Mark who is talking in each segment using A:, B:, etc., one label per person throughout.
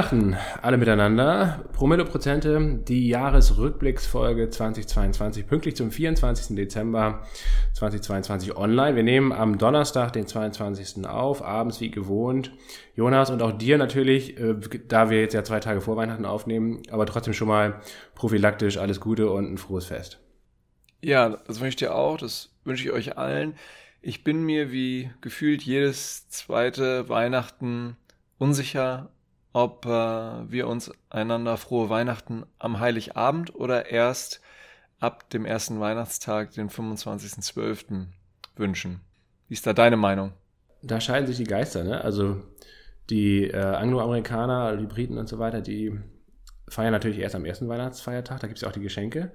A: Weihnachten, alle miteinander. Promille Prozente, die Jahresrückblicksfolge 2022, pünktlich zum 24. Dezember 2022 online. Wir nehmen am Donnerstag, den 22. auf, abends wie gewohnt. Jonas und auch dir natürlich, äh, da wir jetzt ja zwei Tage vor Weihnachten aufnehmen, aber trotzdem schon mal prophylaktisch alles Gute und ein frohes Fest.
B: Ja, das wünsche ich dir auch, das wünsche ich euch allen. Ich bin mir wie gefühlt jedes zweite Weihnachten unsicher, ob äh, wir uns einander frohe Weihnachten am Heiligabend oder erst ab dem ersten Weihnachtstag, den 25.12. wünschen. Wie ist da deine Meinung?
A: Da scheiden sich die Geister, ne? Also die äh, Angloamerikaner, die Briten und so weiter, die feiern natürlich erst am ersten Weihnachtsfeiertag, da gibt es ja auch die Geschenke.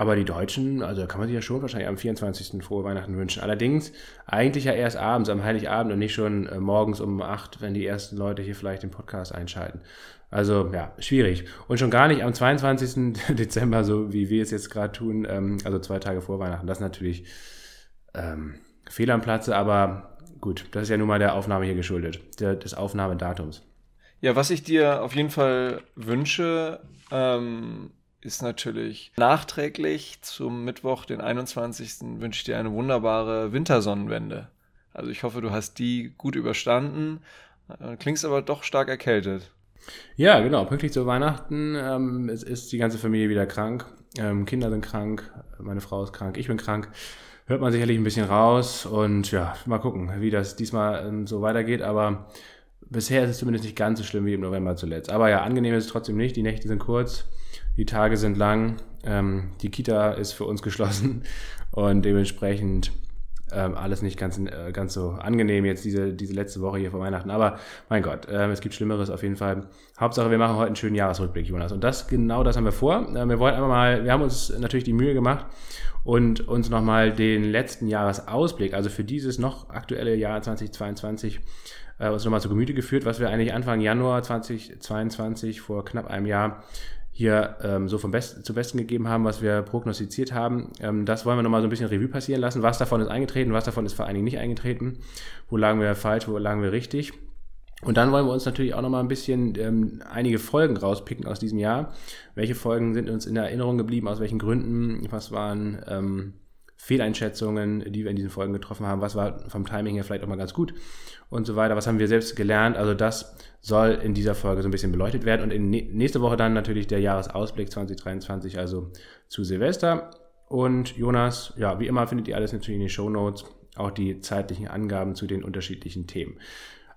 A: Aber die Deutschen, also kann man sich ja schon wahrscheinlich am 24. frohe Weihnachten wünschen. Allerdings eigentlich ja erst abends, am Heiligabend und nicht schon äh, morgens um 8, wenn die ersten Leute hier vielleicht den Podcast einschalten. Also ja, schwierig. Und schon gar nicht am 22. Dezember, so wie wir es jetzt gerade tun, ähm, also zwei Tage vor Weihnachten. Das ist natürlich ähm, Fehl am Platze, aber gut, das ist ja nun mal der Aufnahme hier geschuldet, der, des Aufnahmedatums.
B: Ja, was ich dir auf jeden Fall wünsche, ähm, ist natürlich nachträglich zum Mittwoch, den 21. wünsche ich dir eine wunderbare Wintersonnenwende. Also ich hoffe, du hast die gut überstanden. Äh, klingst aber doch stark erkältet.
A: Ja, genau. Pünktlich zu Weihnachten ähm, es ist die ganze Familie wieder krank. Ähm, Kinder sind krank, meine Frau ist krank, ich bin krank. Hört man sicherlich ein bisschen raus und ja, mal gucken, wie das diesmal ähm, so weitergeht. Aber bisher ist es zumindest nicht ganz so schlimm wie im November zuletzt. Aber ja, angenehm ist es trotzdem nicht. Die Nächte sind kurz. Die Tage sind lang, ähm, die Kita ist für uns geschlossen und dementsprechend ähm, alles nicht ganz, äh, ganz so angenehm jetzt diese, diese letzte Woche hier vor Weihnachten. Aber mein Gott, ähm, es gibt Schlimmeres auf jeden Fall. Hauptsache, wir machen heute einen schönen Jahresrückblick, Jonas. Und das, genau das haben wir vor. Äh, wir wollen einfach mal, wir haben uns natürlich die Mühe gemacht und uns nochmal den letzten Jahresausblick, also für dieses noch aktuelle Jahr 2022, äh, uns nochmal zu Gemüte geführt, was wir eigentlich Anfang Januar 2022 vor knapp einem Jahr hier ähm, so vom Best zu Besten gegeben haben, was wir prognostiziert haben. Ähm, das wollen wir nochmal so ein bisschen Revue passieren lassen. Was davon ist eingetreten, was davon ist vor allen Dingen nicht eingetreten. Wo lagen wir falsch, wo lagen wir richtig. Und dann wollen wir uns natürlich auch nochmal ein bisschen ähm, einige Folgen rauspicken aus diesem Jahr. Welche Folgen sind uns in Erinnerung geblieben, aus welchen Gründen, was waren ähm, Fehleinschätzungen, die wir in diesen Folgen getroffen haben, was war vom Timing her vielleicht auch mal ganz gut und so weiter, was haben wir selbst gelernt. Also das soll in dieser Folge so ein bisschen beleuchtet werden und in nächste Woche dann natürlich der Jahresausblick 2023, also zu Silvester. Und Jonas, ja, wie immer findet ihr alles natürlich in den Show Notes, auch die zeitlichen Angaben zu den unterschiedlichen Themen.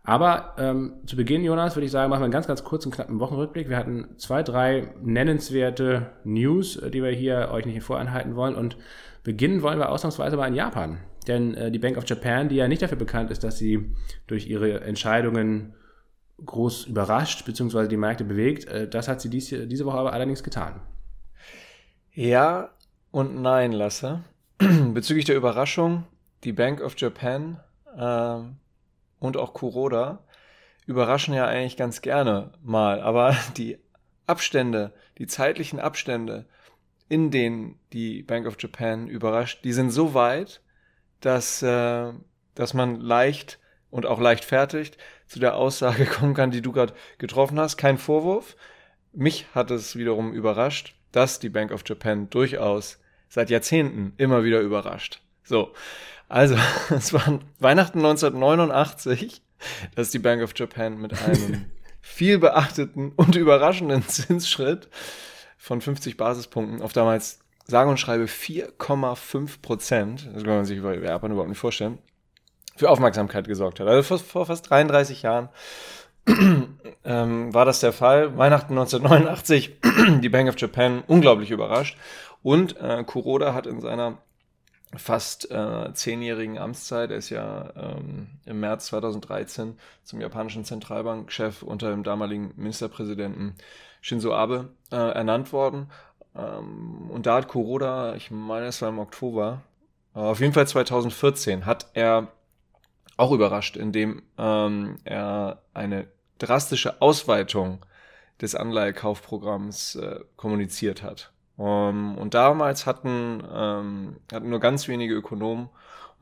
A: Aber ähm, zu Beginn, Jonas, würde ich sagen, machen wir einen ganz, ganz kurzen, knappen Wochenrückblick. Wir hatten zwei, drei nennenswerte News, äh, die wir hier euch nicht voranhalten wollen. Und beginnen wollen wir ausnahmsweise mal in Japan. Denn äh, die Bank of Japan, die ja nicht dafür bekannt ist, dass sie durch ihre Entscheidungen groß überrascht bzw. die Märkte bewegt, äh, das hat sie dies, diese Woche aber allerdings getan.
B: Ja und nein, Lasse. Bezüglich der Überraschung, die Bank of Japan äh, und auch Kuroda überraschen ja eigentlich ganz gerne mal, aber die Abstände, die zeitlichen Abstände, in denen die Bank of Japan überrascht, die sind so weit, dass, äh, dass man leicht und auch leicht fertigt zu der Aussage kommen kann, die du gerade getroffen hast. Kein Vorwurf. Mich hat es wiederum überrascht, dass die Bank of Japan durchaus seit Jahrzehnten immer wieder überrascht. So, also, es war Weihnachten 1989, dass die Bank of Japan mit einem viel beachteten und überraschenden Zinsschritt von 50 Basispunkten auf damals sage und schreibe 4,5 Prozent, das kann man sich bei Japan überhaupt nicht vorstellen, für Aufmerksamkeit gesorgt hat. Also vor, vor fast 33 Jahren ähm, war das der Fall. Weihnachten 1989, die Bank of Japan unglaublich überrascht. Und äh, Kuroda hat in seiner fast äh, zehnjährigen Amtszeit. Er ist ja ähm, im März 2013 zum japanischen Zentralbankchef unter dem damaligen Ministerpräsidenten Shinzo Abe äh, ernannt worden. Ähm, und da hat Kuroda, ich meine, es war im Oktober, äh, auf jeden Fall 2014, hat er auch überrascht, indem ähm, er eine drastische Ausweitung des Anleihekaufprogramms äh, kommuniziert hat. Um, ähm, und damals hatten, ähm, hatten nur ganz wenige Ökonomen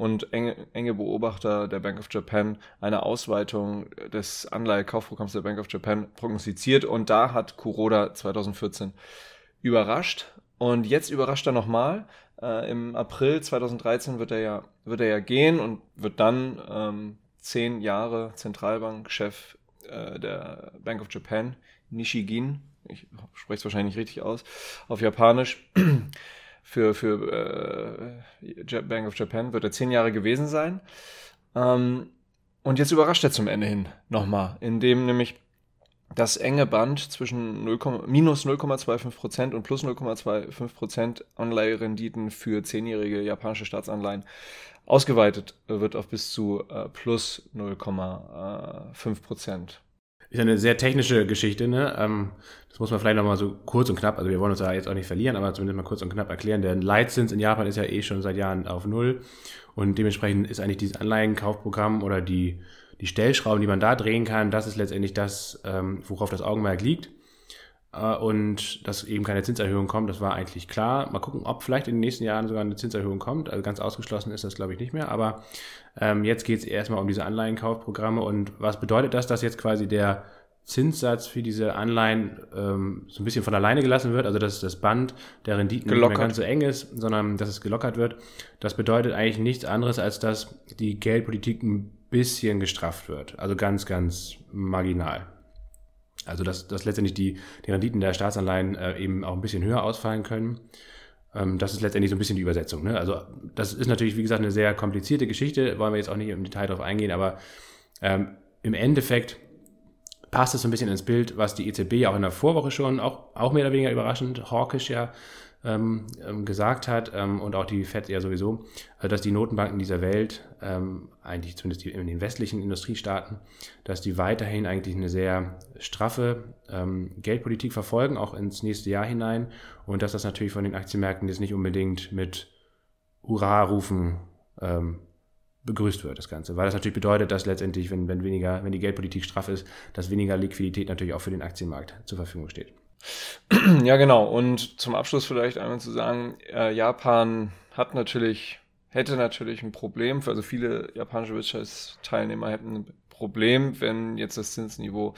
B: und enge, enge Beobachter der Bank of Japan eine Ausweitung des Anleihekaufprogramms der Bank of Japan prognostiziert und da hat Kuroda 2014 überrascht und jetzt überrascht er nochmal. Äh, Im April 2013 wird er ja, wird er ja gehen und wird dann ähm, zehn Jahre Zentralbankchef äh, der Bank of Japan, Nishigin, ich spreche es wahrscheinlich nicht richtig aus, auf Japanisch, für, für äh, Bank of Japan wird er zehn Jahre gewesen sein. Ähm, und jetzt überrascht er zum Ende hin nochmal, indem nämlich das enge Band zwischen 0, minus 0,25% und plus 0,25% Anleiherenditen für zehnjährige japanische Staatsanleihen ausgeweitet wird auf bis zu äh, plus 0,5%.
A: Ist eine sehr technische Geschichte, ne? Ähm, das muss man vielleicht nochmal so kurz und knapp, also wir wollen uns da jetzt auch nicht verlieren, aber zumindest mal kurz und knapp erklären. Der Leitzins in Japan ist ja eh schon seit Jahren auf Null und dementsprechend ist eigentlich dieses Anleihenkaufprogramm oder die die Stellschrauben, die man da drehen kann, das ist letztendlich das, ähm, worauf das Augenmerk liegt. Äh, und dass eben keine Zinserhöhung kommt, das war eigentlich klar. Mal gucken, ob vielleicht in den nächsten Jahren sogar eine Zinserhöhung kommt. Also ganz ausgeschlossen ist das, glaube ich, nicht mehr. Aber ähm, jetzt geht es erstmal um diese Anleihenkaufprogramme. Und was bedeutet das, dass jetzt quasi der Zinssatz für diese Anleihen ähm, so ein bisschen von alleine gelassen wird, also dass das Band der Renditen gelockert. nicht mehr ganz so eng ist, sondern dass es gelockert wird. Das bedeutet eigentlich nichts anderes, als dass die Geldpolitik ein bisschen gestrafft wird. Also ganz, ganz marginal. Also dass, dass letztendlich die, die Renditen der Staatsanleihen äh, eben auch ein bisschen höher ausfallen können. Ähm, das ist letztendlich so ein bisschen die Übersetzung. Ne? Also das ist natürlich, wie gesagt, eine sehr komplizierte Geschichte, wollen wir jetzt auch nicht im Detail darauf eingehen, aber ähm, im Endeffekt passt es so ein bisschen ins Bild, was die EZB auch in der Vorwoche schon, auch, auch mehr oder weniger überraschend, hawkisch ja ähm, ähm, gesagt hat ähm, und auch die FED ja sowieso, also dass die Notenbanken dieser Welt, ähm, eigentlich zumindest in den westlichen Industriestaaten, dass die weiterhin eigentlich eine sehr straffe ähm, Geldpolitik verfolgen, auch ins nächste Jahr hinein und dass das natürlich von den Aktienmärkten jetzt nicht unbedingt mit Hurra-Rufen ähm, begrüßt wird, das Ganze. Weil das natürlich bedeutet, dass letztendlich, wenn, wenn weniger, wenn die Geldpolitik straff ist, dass weniger Liquidität natürlich auch für den Aktienmarkt zur Verfügung steht.
B: Ja, genau. Und zum Abschluss vielleicht einmal zu sagen, äh, Japan hat natürlich, hätte natürlich ein Problem, also viele japanische Wirtschaftsteilnehmer hätten ein Problem, wenn jetzt das Zinsniveau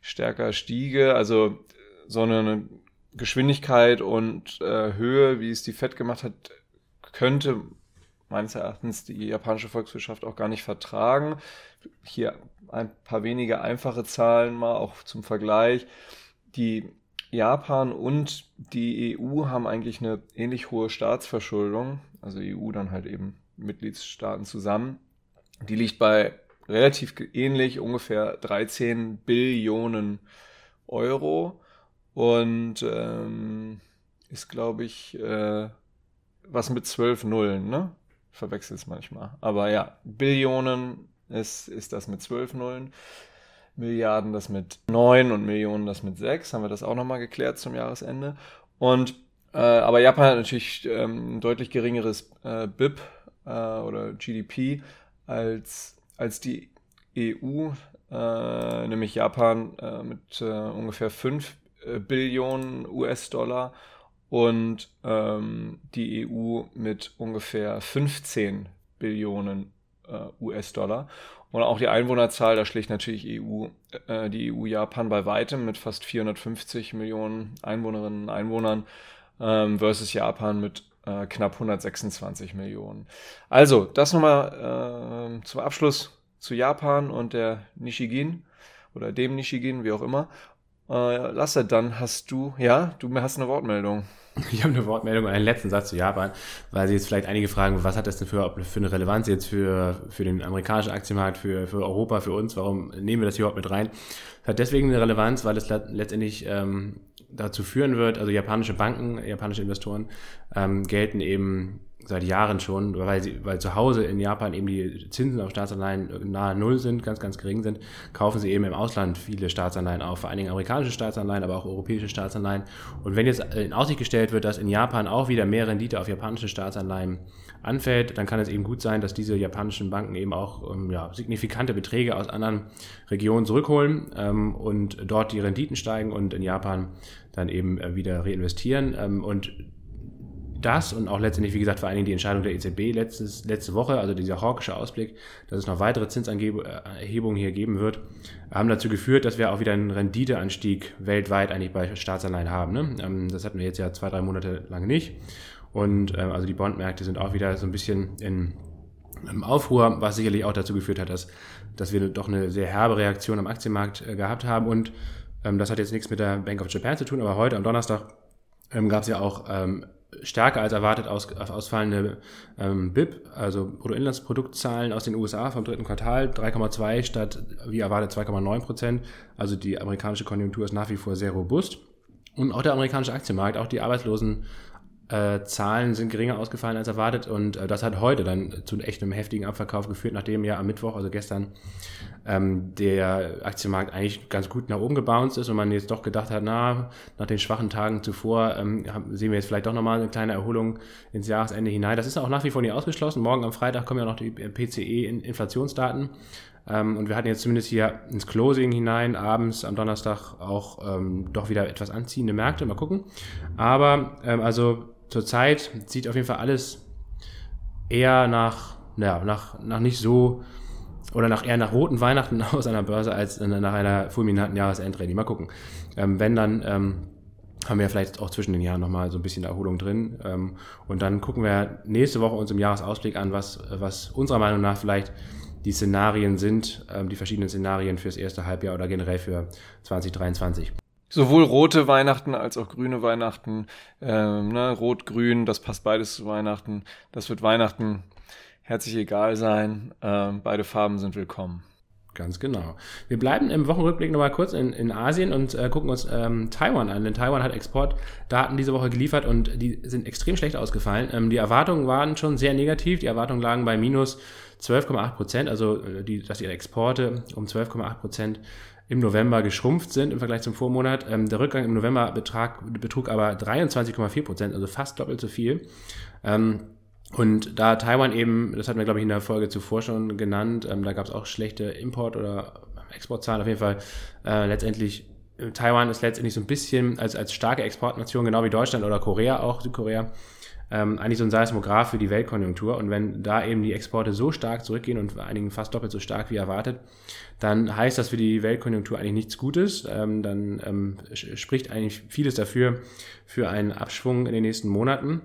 B: stärker stiege. Also so eine Geschwindigkeit und äh, Höhe, wie es die FED gemacht hat, könnte meines Erachtens die japanische Volkswirtschaft auch gar nicht vertragen. Hier ein paar wenige einfache Zahlen mal auch zum Vergleich. Die Japan und die EU haben eigentlich eine ähnlich hohe Staatsverschuldung, also EU dann halt eben Mitgliedstaaten zusammen. Die liegt bei relativ ähnlich, ungefähr 13 Billionen Euro und ähm, ist, glaube ich, äh, was mit zwölf Nullen, ne? Verwechselt es manchmal. Aber ja, Billionen ist, ist das mit zwölf Nullen. Milliarden das mit 9 und Millionen das mit 6. Haben wir das auch nochmal geklärt zum Jahresende. Und äh, aber Japan hat natürlich ähm, ein deutlich geringeres äh, BIP äh, oder GDP als, als die EU, äh, nämlich Japan äh, mit äh, ungefähr 5 Billionen US-Dollar und ähm, die EU mit ungefähr 15 Billionen US-Dollar. Und auch die Einwohnerzahl, da schlägt natürlich EU, äh, die EU Japan bei weitem mit fast 450 Millionen Einwohnerinnen und Einwohnern ähm, versus Japan mit äh, knapp 126 Millionen. Also, das nochmal äh, zum Abschluss zu Japan und der Nishigin oder dem Nishigin, wie auch immer. Äh, Lasse, dann hast du, ja, du hast eine Wortmeldung.
A: Ich habe eine Wortmeldung und einen letzten Satz zu Japan, weil sie jetzt vielleicht einige fragen, was hat das denn für, für eine Relevanz jetzt für, für den amerikanischen Aktienmarkt, für, für Europa, für uns, warum nehmen wir das überhaupt mit rein? Es hat deswegen eine Relevanz, weil es letztendlich ähm, dazu führen wird, also japanische Banken, japanische Investoren ähm, gelten eben seit Jahren schon, weil, sie, weil zu Hause in Japan eben die Zinsen auf Staatsanleihen nahe Null sind, ganz, ganz gering sind, kaufen sie eben im Ausland viele Staatsanleihen auf, vor allen Dingen amerikanische Staatsanleihen, aber auch europäische Staatsanleihen. Und wenn jetzt in Aussicht gestellt wird, dass in Japan auch wieder mehr Rendite auf japanische Staatsanleihen anfällt, dann kann es eben gut sein, dass diese japanischen Banken eben auch ähm, ja, signifikante Beträge aus anderen Regionen zurückholen ähm, und dort die Renditen steigen und in Japan dann eben äh, wieder reinvestieren. Ähm, und das und auch letztendlich, wie gesagt, vor allen Dingen die Entscheidung der EZB letztes, letzte Woche, also dieser hawkische Ausblick, dass es noch weitere Zinserhebungen hier geben wird, haben dazu geführt, dass wir auch wieder einen Renditeanstieg weltweit eigentlich bei Staatsanleihen haben. Ne? Ähm, das hatten wir jetzt ja zwei, drei Monate lang nicht. Und ähm, also die Bondmärkte sind auch wieder so ein bisschen in im Aufruhr, was sicherlich auch dazu geführt hat, dass, dass wir doch eine sehr herbe Reaktion am Aktienmarkt äh, gehabt haben. Und ähm, das hat jetzt nichts mit der Bank of Japan zu tun, aber heute am Donnerstag ähm, gab es ja auch ähm, stärker als erwartet aus, ausfallende ähm, BIP, also Bruttoinlandsproduktzahlen aus den USA vom dritten Quartal, 3,2 statt wie erwartet 2,9 Prozent. Also die amerikanische Konjunktur ist nach wie vor sehr robust. Und auch der amerikanische Aktienmarkt, auch die Arbeitslosen äh, Zahlen sind geringer ausgefallen als erwartet und äh, das hat heute dann zu echt einem heftigen Abverkauf geführt, nachdem ja am Mittwoch, also gestern, ähm, der Aktienmarkt eigentlich ganz gut nach oben gebounced ist und man jetzt doch gedacht hat, na, nach den schwachen Tagen zuvor ähm, sehen wir jetzt vielleicht doch nochmal eine kleine Erholung ins Jahresende hinein. Das ist auch nach wie vor nicht ausgeschlossen. Morgen am Freitag kommen ja noch die PCE-Inflationsdaten. Ähm, und wir hatten jetzt zumindest hier ins Closing hinein, abends am Donnerstag auch ähm, doch wieder etwas anziehende Märkte. Mal gucken. Aber ähm, also zurzeit sieht auf jeden Fall alles eher nach, ja, nach, nach nicht so oder nach eher nach roten Weihnachten aus einer Börse als nach einer fulminanten Jahresendrallye. Mal gucken. Ähm, wenn dann ähm, haben wir vielleicht auch zwischen den Jahren nochmal so ein bisschen Erholung drin. Ähm, und dann gucken wir nächste Woche uns im Jahresausblick an, was, was unserer Meinung nach vielleicht die Szenarien sind, ähm, die verschiedenen Szenarien fürs erste Halbjahr oder generell für 2023
B: sowohl rote Weihnachten als auch grüne Weihnachten. Ähm, ne, Rot-Grün, das passt beides zu Weihnachten. Das wird Weihnachten herzlich egal sein. Ähm, beide Farben sind willkommen.
A: Ganz genau. Wir bleiben im Wochenrückblick nochmal kurz in, in Asien und äh, gucken uns ähm, Taiwan an. Denn Taiwan hat Exportdaten diese Woche geliefert und die sind extrem schlecht ausgefallen. Ähm, die Erwartungen waren schon sehr negativ. Die Erwartungen lagen bei minus 12,8 Prozent, also äh, die, dass ihre Exporte um 12,8 Prozent im November geschrumpft sind im Vergleich zum Vormonat. Ähm, der Rückgang im November betrag, betrug aber 23,4 Prozent, also fast doppelt so viel. Ähm, und da Taiwan eben, das hatten wir glaube ich in der Folge zuvor schon genannt, ähm, da gab es auch schlechte Import- oder Exportzahlen. Auf jeden Fall äh, letztendlich, äh, Taiwan ist letztendlich so ein bisschen als, als starke Exportnation, genau wie Deutschland oder Korea, auch Südkorea, ähm, eigentlich so ein Seismograph für die Weltkonjunktur. Und wenn da eben die Exporte so stark zurückgehen und vor einigen fast doppelt so stark wie erwartet, dann heißt das für die Weltkonjunktur eigentlich nichts Gutes. Ähm, dann ähm, spricht eigentlich vieles dafür für einen Abschwung in den nächsten Monaten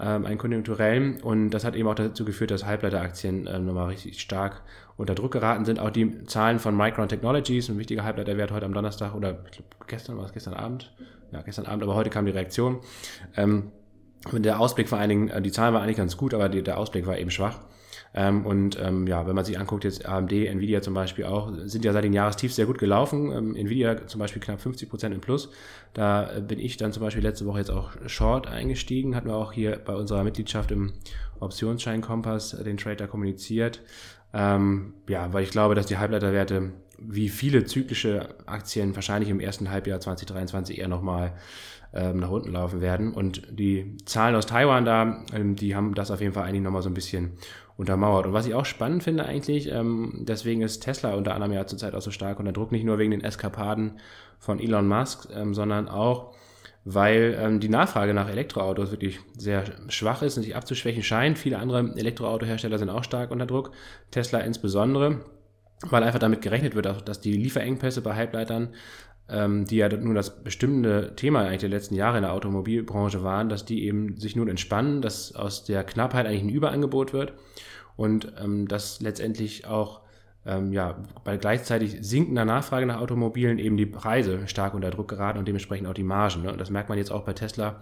A: ähm, einen konjunkturellen. Und das hat eben auch dazu geführt, dass Halbleiteraktien ähm, nochmal richtig stark unter Druck geraten sind. Auch die Zahlen von Micron Technologies, ein wichtiger Halbleiterwert heute am Donnerstag oder gestern war es gestern Abend, ja gestern Abend, aber heute kam die Reaktion. Ähm, der Ausblick vor allen Dingen, äh, die Zahlen waren eigentlich ganz gut, aber die, der Ausblick war eben schwach. Ähm, und ähm, ja, wenn man sich anguckt, jetzt AMD, Nvidia zum Beispiel auch, sind ja seit den Jahrestiefs sehr gut gelaufen. Ähm, Nvidia zum Beispiel knapp 50 Prozent im Plus. Da äh, bin ich dann zum Beispiel letzte Woche jetzt auch short eingestiegen. Hatten wir auch hier bei unserer Mitgliedschaft im Optionsschein-Kompass den Trader kommuniziert. Ähm, ja, weil ich glaube, dass die Halbleiterwerte wie viele zyklische Aktien wahrscheinlich im ersten Halbjahr 2023 eher nochmal ähm, nach unten laufen werden. Und die Zahlen aus Taiwan da, ähm, die haben das auf jeden Fall eigentlich nochmal so ein bisschen untermauert. Und was ich auch spannend finde eigentlich, ähm, deswegen ist Tesla unter anderem ja zurzeit auch so stark unter Druck, nicht nur wegen den Eskapaden von Elon Musk, ähm, sondern auch weil ähm, die Nachfrage nach Elektroautos wirklich sehr schwach ist und sich abzuschwächen scheint. Viele andere Elektroautohersteller sind auch stark unter Druck, Tesla insbesondere, weil einfach damit gerechnet wird, dass die Lieferengpässe bei Halbleitern ähm, die ja nun das bestimmende Thema eigentlich der letzten Jahre in der Automobilbranche waren, dass die eben sich nun entspannen, dass aus der Knappheit eigentlich ein Überangebot wird und ähm, dass letztendlich auch ähm, ja, bei gleichzeitig sinkender Nachfrage nach Automobilen eben die Preise stark unter Druck geraten und dementsprechend auch die Margen. Ne? Und das merkt man jetzt auch bei Tesla.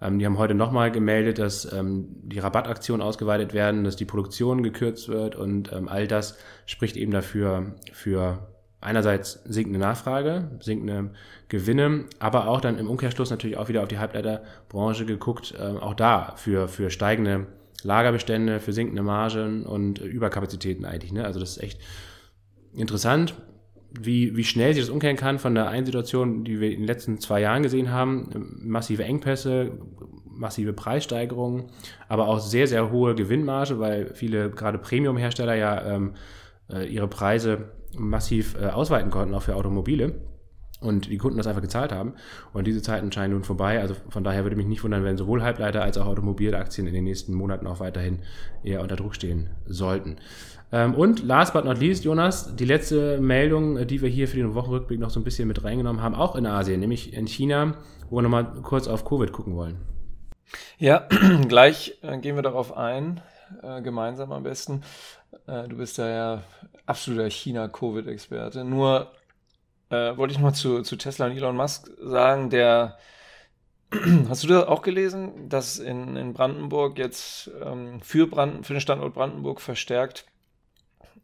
A: Ähm, die haben heute nochmal gemeldet, dass ähm, die Rabattaktionen ausgeweitet werden, dass die Produktion gekürzt wird und ähm, all das spricht eben dafür für einerseits sinkende Nachfrage, sinkende Gewinne, aber auch dann im Umkehrschluss natürlich auch wieder auf die Halbleiterbranche geguckt, äh, auch da für, für steigende Lagerbestände, für sinkende Margen und Überkapazitäten eigentlich. Ne? Also das ist echt interessant, wie, wie schnell sich das umkehren kann von der einen Situation, die wir in den letzten zwei Jahren gesehen haben, massive Engpässe, massive Preissteigerungen, aber auch sehr, sehr hohe Gewinnmarge, weil viele gerade Premium-Hersteller ja ähm, äh, ihre Preise massiv äh, ausweiten konnten, auch für Automobile. und die Kunden das einfach gezahlt haben. Und diese Zeiten scheinen nun vorbei. Also von daher würde mich nicht wundern, wenn sowohl Halbleiter als auch Automobilaktien in den nächsten Monaten auch weiterhin eher unter Druck stehen sollten. Ähm, und last but not least, Jonas, die letzte Meldung, die wir hier für den Wochenrückblick noch so ein bisschen mit reingenommen haben, auch in Asien, nämlich in China, wo wir nochmal kurz auf Covid gucken wollen.
B: Ja, gleich äh, gehen wir darauf ein, äh, gemeinsam am besten. Äh, du bist da ja absoluter China-Covid-Experte. Nur äh, wollte ich noch mal zu, zu Tesla und Elon Musk sagen, der Hast du das auch gelesen, dass in, in Brandenburg jetzt ähm, für, Brand, für den Standort Brandenburg verstärkt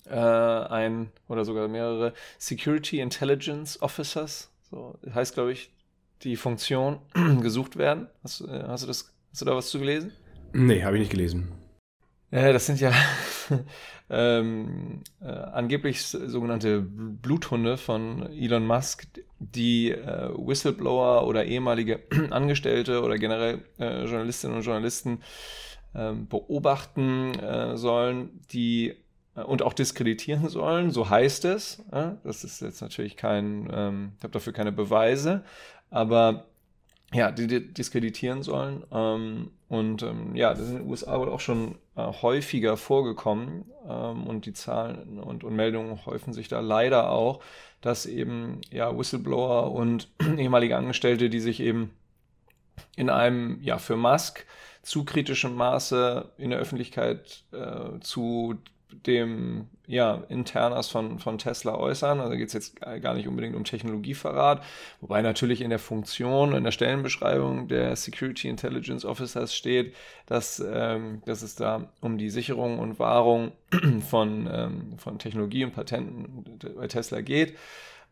B: äh, ein oder sogar mehrere Security Intelligence Officers, so heißt glaube ich die Funktion, gesucht werden? Hast, äh, hast, du das, hast du da was zu gelesen?
A: Nee, habe ich nicht gelesen.
B: Ja, das sind ja ähm, äh, angeblich sogenannte Bluthunde von Elon Musk, die äh, Whistleblower oder ehemalige Angestellte oder generell äh, Journalistinnen und Journalisten ähm, beobachten äh, sollen, die äh, und auch diskreditieren sollen, so heißt es. das ist jetzt natürlich kein, ähm, ich habe dafür keine Beweise, aber ja, die, diskreditieren sollen. Ähm, und ja, das ist in den USA wohl auch schon äh, häufiger vorgekommen. Ähm, und die Zahlen und, und Meldungen häufen sich da leider auch, dass eben ja Whistleblower und ehemalige Angestellte, die sich eben in einem ja für Musk zu kritischem Maße in der Öffentlichkeit äh, zu dem ja, Internas von, von Tesla äußern. Also geht es jetzt gar nicht unbedingt um Technologieverrat, wobei natürlich in der Funktion, in der Stellenbeschreibung der Security Intelligence Officers steht, dass, ähm, dass es da um die Sicherung und Wahrung von, ähm, von Technologie und Patenten bei Tesla geht.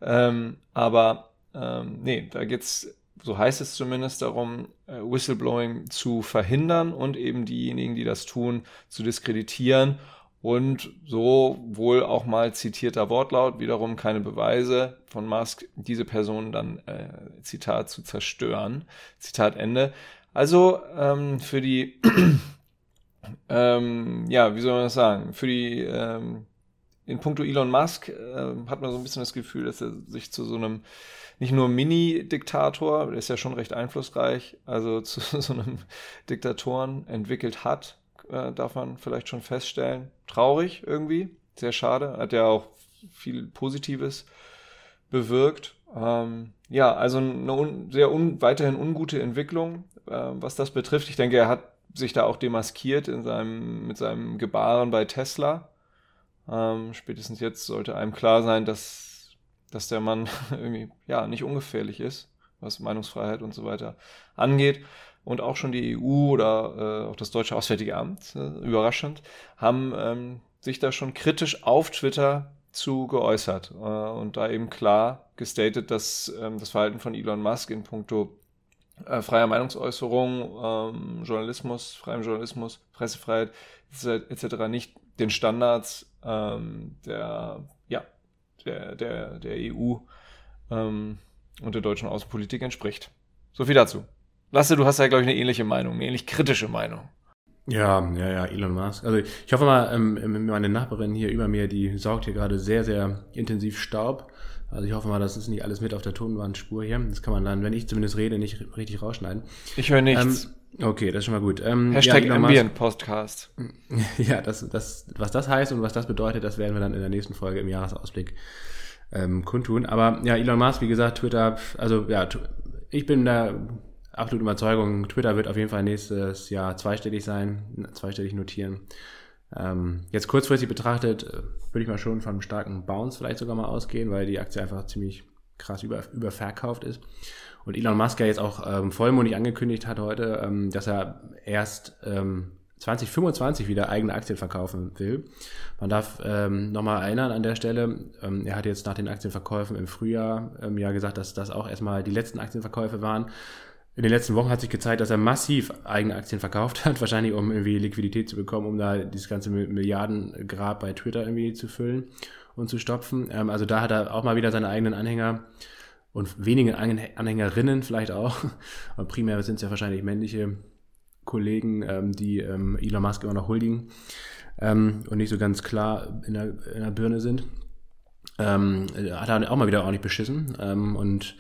B: Ähm, aber ähm, nee, da geht es so heißt es zumindest darum, äh, Whistleblowing zu verhindern und eben diejenigen, die das tun, zu diskreditieren und so wohl auch mal zitierter Wortlaut, wiederum keine Beweise von Musk, diese Person dann, äh, Zitat, zu zerstören. Zitat Ende. Also ähm, für die, ähm, ja, wie soll man das sagen, für die, ähm, in puncto Elon Musk äh, hat man so ein bisschen das Gefühl, dass er sich zu so einem nicht nur Mini-Diktator, der ist ja schon recht einflussreich, also zu so einem Diktatoren entwickelt hat äh, darf man vielleicht schon feststellen. Traurig irgendwie, sehr schade. Hat ja auch viel Positives bewirkt. Ähm, ja, also eine un sehr un weiterhin ungute Entwicklung, äh, was das betrifft. Ich denke, er hat sich da auch demaskiert in seinem, mit seinem Gebaren bei Tesla. Ähm, spätestens jetzt sollte einem klar sein, dass, dass der Mann irgendwie ja nicht ungefährlich ist, was Meinungsfreiheit und so weiter angeht und auch schon die EU oder äh, auch das deutsche Auswärtige Amt, äh, überraschend, haben ähm, sich da schon kritisch auf Twitter zu geäußert äh, und da eben klar gestatet, dass ähm, das Verhalten von Elon Musk in puncto äh, freier Meinungsäußerung, ähm, Journalismus, freiem Journalismus, Pressefreiheit etc. nicht den Standards ähm, der, ja, der, der, der EU ähm, und der deutschen Außenpolitik entspricht. So viel dazu. Lasse, du hast ja, glaube ich, eine ähnliche Meinung, eine ähnlich kritische Meinung.
A: Ja, ja, ja, Elon Musk. Also ich hoffe mal, ähm, meine Nachbarin hier über mir, die saugt hier gerade sehr, sehr intensiv Staub. Also ich hoffe mal, das ist nicht alles mit auf der Tonbandspur hier. Das kann man dann, wenn ich zumindest rede, nicht richtig rausschneiden.
B: Ich höre nichts.
A: Ähm, okay, das ist schon mal gut. Ähm,
B: Hashtag ja, Ambient Podcast.
A: Ja, das, das, was das heißt und was das bedeutet, das werden wir dann in der nächsten Folge im Jahresausblick ähm, kundtun. Aber ja, Elon Musk, wie gesagt, Twitter, also ja, ich bin da absolute Überzeugung, Twitter wird auf jeden Fall nächstes Jahr zweistellig sein, zweistellig notieren. Ähm, jetzt kurzfristig betrachtet äh, würde ich mal schon von einem starken Bounce vielleicht sogar mal ausgehen, weil die Aktie einfach ziemlich krass über, überverkauft ist. Und Elon Musk ja jetzt auch ähm, vollmundig angekündigt hat heute, ähm, dass er erst ähm, 2025 wieder eigene Aktien verkaufen will. Man darf ähm, nochmal erinnern an der Stelle, ähm, er hat jetzt nach den Aktienverkäufen im Frühjahr ähm, ja gesagt, dass das auch erstmal die letzten Aktienverkäufe waren. In den letzten Wochen hat sich gezeigt, dass er massiv eigene Aktien verkauft hat, wahrscheinlich um irgendwie Liquidität zu bekommen, um da dieses ganze Milliardengrab bei Twitter irgendwie zu füllen und zu stopfen. Ähm, also da hat er auch mal wieder seine eigenen Anhänger und wenige Anhängerinnen vielleicht auch. Aber primär sind es ja wahrscheinlich männliche Kollegen, ähm, die ähm, Elon Musk immer noch huldigen und nicht so ganz klar in der, in der Birne sind. Hat er auch mal wieder ordentlich beschissen. Und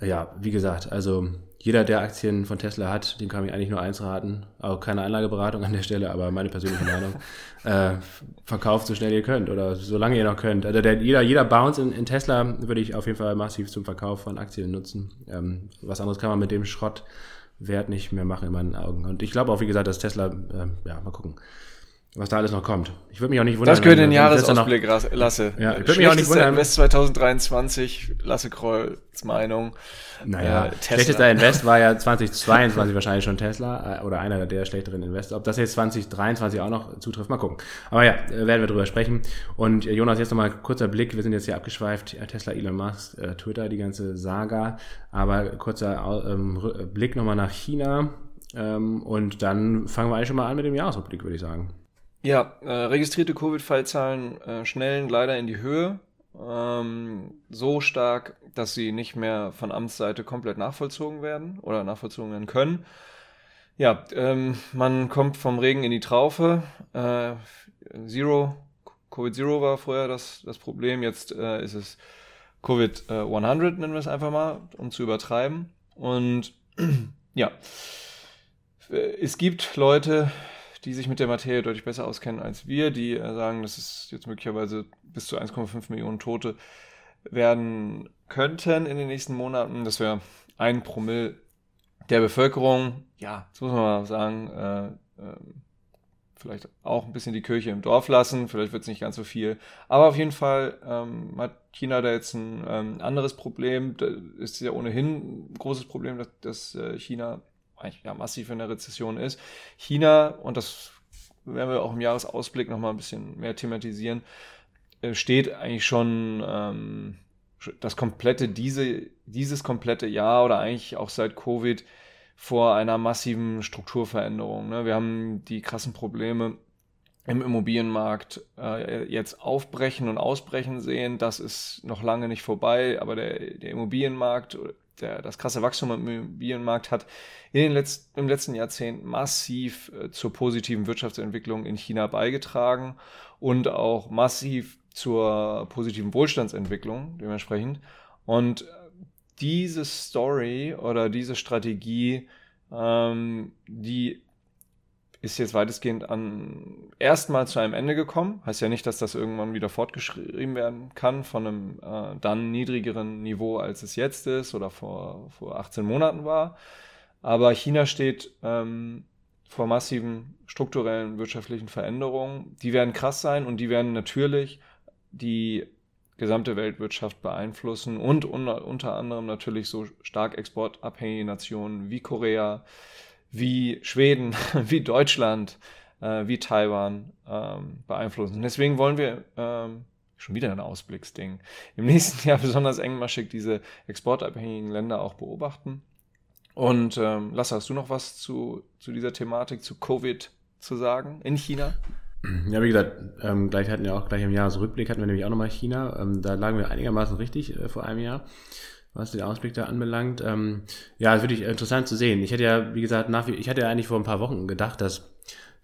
A: ja, wie gesagt, also jeder, der Aktien von Tesla hat, dem kann ich eigentlich nur eins raten. Auch keine Anlageberatung an der Stelle, aber meine persönliche Meinung. äh, verkauft so schnell ihr könnt oder solange ihr noch könnt. Also der, jeder, jeder Bounce in, in, Tesla würde ich auf jeden Fall massiv zum Verkauf von Aktien nutzen. Ähm, was anderes kann man mit dem Schrottwert nicht mehr machen in meinen Augen. Und ich glaube auch, wie gesagt, dass Tesla, äh, ja, mal gucken was da alles noch kommt. Ich würde mich auch nicht wundern.
B: Das in den Jahresausblick, noch, Lasse.
A: Ja, ich würde mich auch nicht wundern.
B: Invest 2023, Lasse Krolls Meinung.
A: Naja, äh, schlechtester Invest war ja 2022 wahrscheinlich schon Tesla äh, oder einer der schlechteren Invests. Ob das jetzt 2023 auch noch zutrifft, mal gucken. Aber ja, äh, werden wir drüber sprechen. Und äh, Jonas, jetzt nochmal kurzer Blick. Wir sind jetzt hier abgeschweift. Tesla, Elon Musk, äh, Twitter, die ganze Saga. Aber kurzer ähm, Blick nochmal nach China. Ähm, und dann fangen wir eigentlich schon mal an mit dem Jahresrückblick, würde ich sagen.
B: Ja, äh, registrierte Covid-Fallzahlen äh, schnellen leider in die Höhe. Ähm, so stark, dass sie nicht mehr von Amtsseite komplett nachvollzogen werden oder nachvollzogen werden können. Ja, ähm, man kommt vom Regen in die Traufe. Äh, Zero, Covid Zero war vorher das, das Problem. Jetzt äh, ist es Covid äh, 100, nennen wir es einfach mal, um zu übertreiben. Und ja, es gibt Leute, die sich mit der Materie deutlich besser auskennen als wir, die äh, sagen, dass es jetzt möglicherweise bis zu 1,5 Millionen Tote werden könnten in den nächsten Monaten. Das wäre ein Promille der Bevölkerung. Ja, das muss man mal sagen. Äh, äh, vielleicht auch ein bisschen die Kirche im Dorf lassen. Vielleicht wird es nicht ganz so viel. Aber auf jeden Fall ähm, hat China da jetzt ein ähm, anderes Problem. Da ist ja ohnehin ein großes Problem, dass, dass äh, China eigentlich ja, massiv in der Rezession ist. China, und das werden wir auch im Jahresausblick nochmal ein bisschen mehr thematisieren, äh, steht eigentlich schon ähm, das komplette, diese, dieses komplette Jahr oder eigentlich auch seit Covid vor einer massiven Strukturveränderung. Ne? Wir haben die krassen Probleme im Immobilienmarkt äh, jetzt aufbrechen und ausbrechen sehen. Das ist noch lange nicht vorbei, aber der, der Immobilienmarkt der, das krasse Wachstum im Immobilienmarkt hat in den letzten, im letzten Jahrzehnt massiv äh, zur positiven Wirtschaftsentwicklung in China beigetragen und auch massiv zur positiven Wohlstandsentwicklung dementsprechend. Und äh, diese Story oder diese Strategie, ähm, die ist jetzt weitestgehend an erstmal zu einem Ende gekommen. Heißt ja nicht, dass das irgendwann wieder fortgeschrieben werden kann von einem äh, dann niedrigeren Niveau, als es jetzt ist oder vor, vor 18 Monaten war. Aber China steht ähm, vor massiven strukturellen wirtschaftlichen Veränderungen. Die werden krass sein und die werden natürlich die gesamte Weltwirtschaft beeinflussen und unter, unter anderem natürlich so stark exportabhängige Nationen wie Korea, wie Schweden, wie Deutschland, äh, wie Taiwan ähm, beeinflussen. Deswegen wollen wir ähm, schon wieder ein Ausblicksding. Im nächsten Jahr besonders engmaschig diese exportabhängigen Länder auch beobachten. Und ähm, Lasse, hast du noch was zu, zu dieser Thematik, zu Covid zu sagen in China?
A: Ja, wie gesagt, ähm, gleich hatten wir auch gleich im Jahresrückblick hatten wir nämlich auch nochmal China. Ähm, da lagen wir einigermaßen richtig äh, vor einem Jahr was den Ausblick da anbelangt. Ähm, ja, ist wirklich interessant zu sehen. Ich hätte ja, wie gesagt, nach, ich hatte ja eigentlich vor ein paar Wochen gedacht, dass,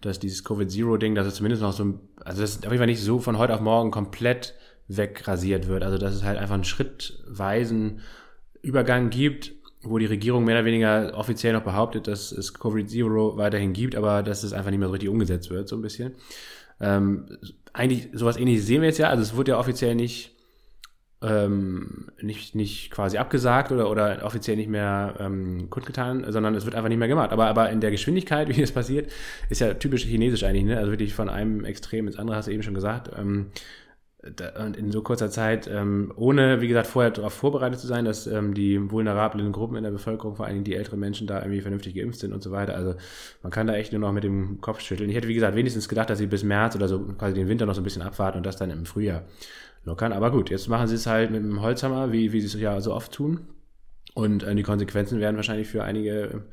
A: dass dieses Covid-Zero-Ding, dass es zumindest noch so, also das auf jeden Fall nicht so von heute auf morgen komplett wegrasiert wird. Also dass es halt einfach einen schrittweisen Übergang gibt, wo die Regierung mehr oder weniger offiziell noch behauptet, dass es Covid-Zero weiterhin gibt, aber dass es einfach nicht mehr so richtig umgesetzt wird, so ein bisschen. Ähm, eigentlich sowas ähnliches sehen wir jetzt ja. Also es wurde ja offiziell nicht ähm, nicht, nicht quasi abgesagt oder, oder offiziell nicht mehr ähm, kundgetan, sondern es wird einfach nicht mehr gemacht. Aber, aber in der Geschwindigkeit, wie das passiert, ist ja typisch chinesisch eigentlich, ne? Also wirklich von einem Extrem ins andere, hast du eben schon gesagt. Ähm, da, und in so kurzer Zeit, ähm, ohne, wie gesagt, vorher darauf vorbereitet zu sein, dass ähm, die vulnerablen Gruppen in der Bevölkerung, vor allen Dingen die älteren Menschen, da irgendwie vernünftig geimpft sind und so weiter. Also man kann da echt nur noch mit dem Kopf schütteln. Ich hätte, wie gesagt, wenigstens gedacht, dass sie bis März oder so quasi den Winter noch so ein bisschen abwarten und das dann im Frühjahr lockern. Aber gut, jetzt machen sie es halt mit dem Holzhammer, wie, wie sie es ja so oft tun. Und äh, die Konsequenzen werden wahrscheinlich für einige